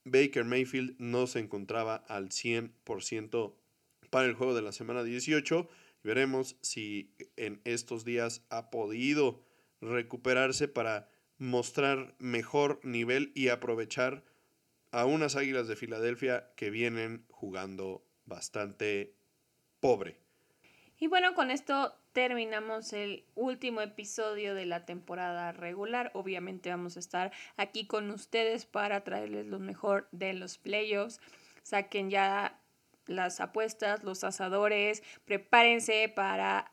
Baker Mayfield no se encontraba al 100% para el juego de la semana 18. Veremos si en estos días ha podido recuperarse para mostrar mejor nivel y aprovechar a unas Águilas de Filadelfia que vienen jugando bastante pobre. Y bueno, con esto terminamos el último episodio de la temporada regular. Obviamente vamos a estar aquí con ustedes para traerles lo mejor de los playoffs. Saquen ya las apuestas, los asadores, prepárense para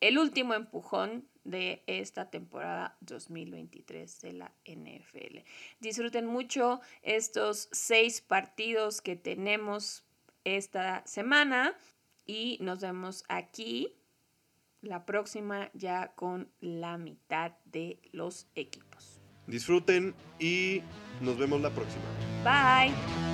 el último empujón de esta temporada 2023 de la NFL. Disfruten mucho estos seis partidos que tenemos esta semana y nos vemos aquí la próxima ya con la mitad de los equipos. Disfruten y nos vemos la próxima. Bye.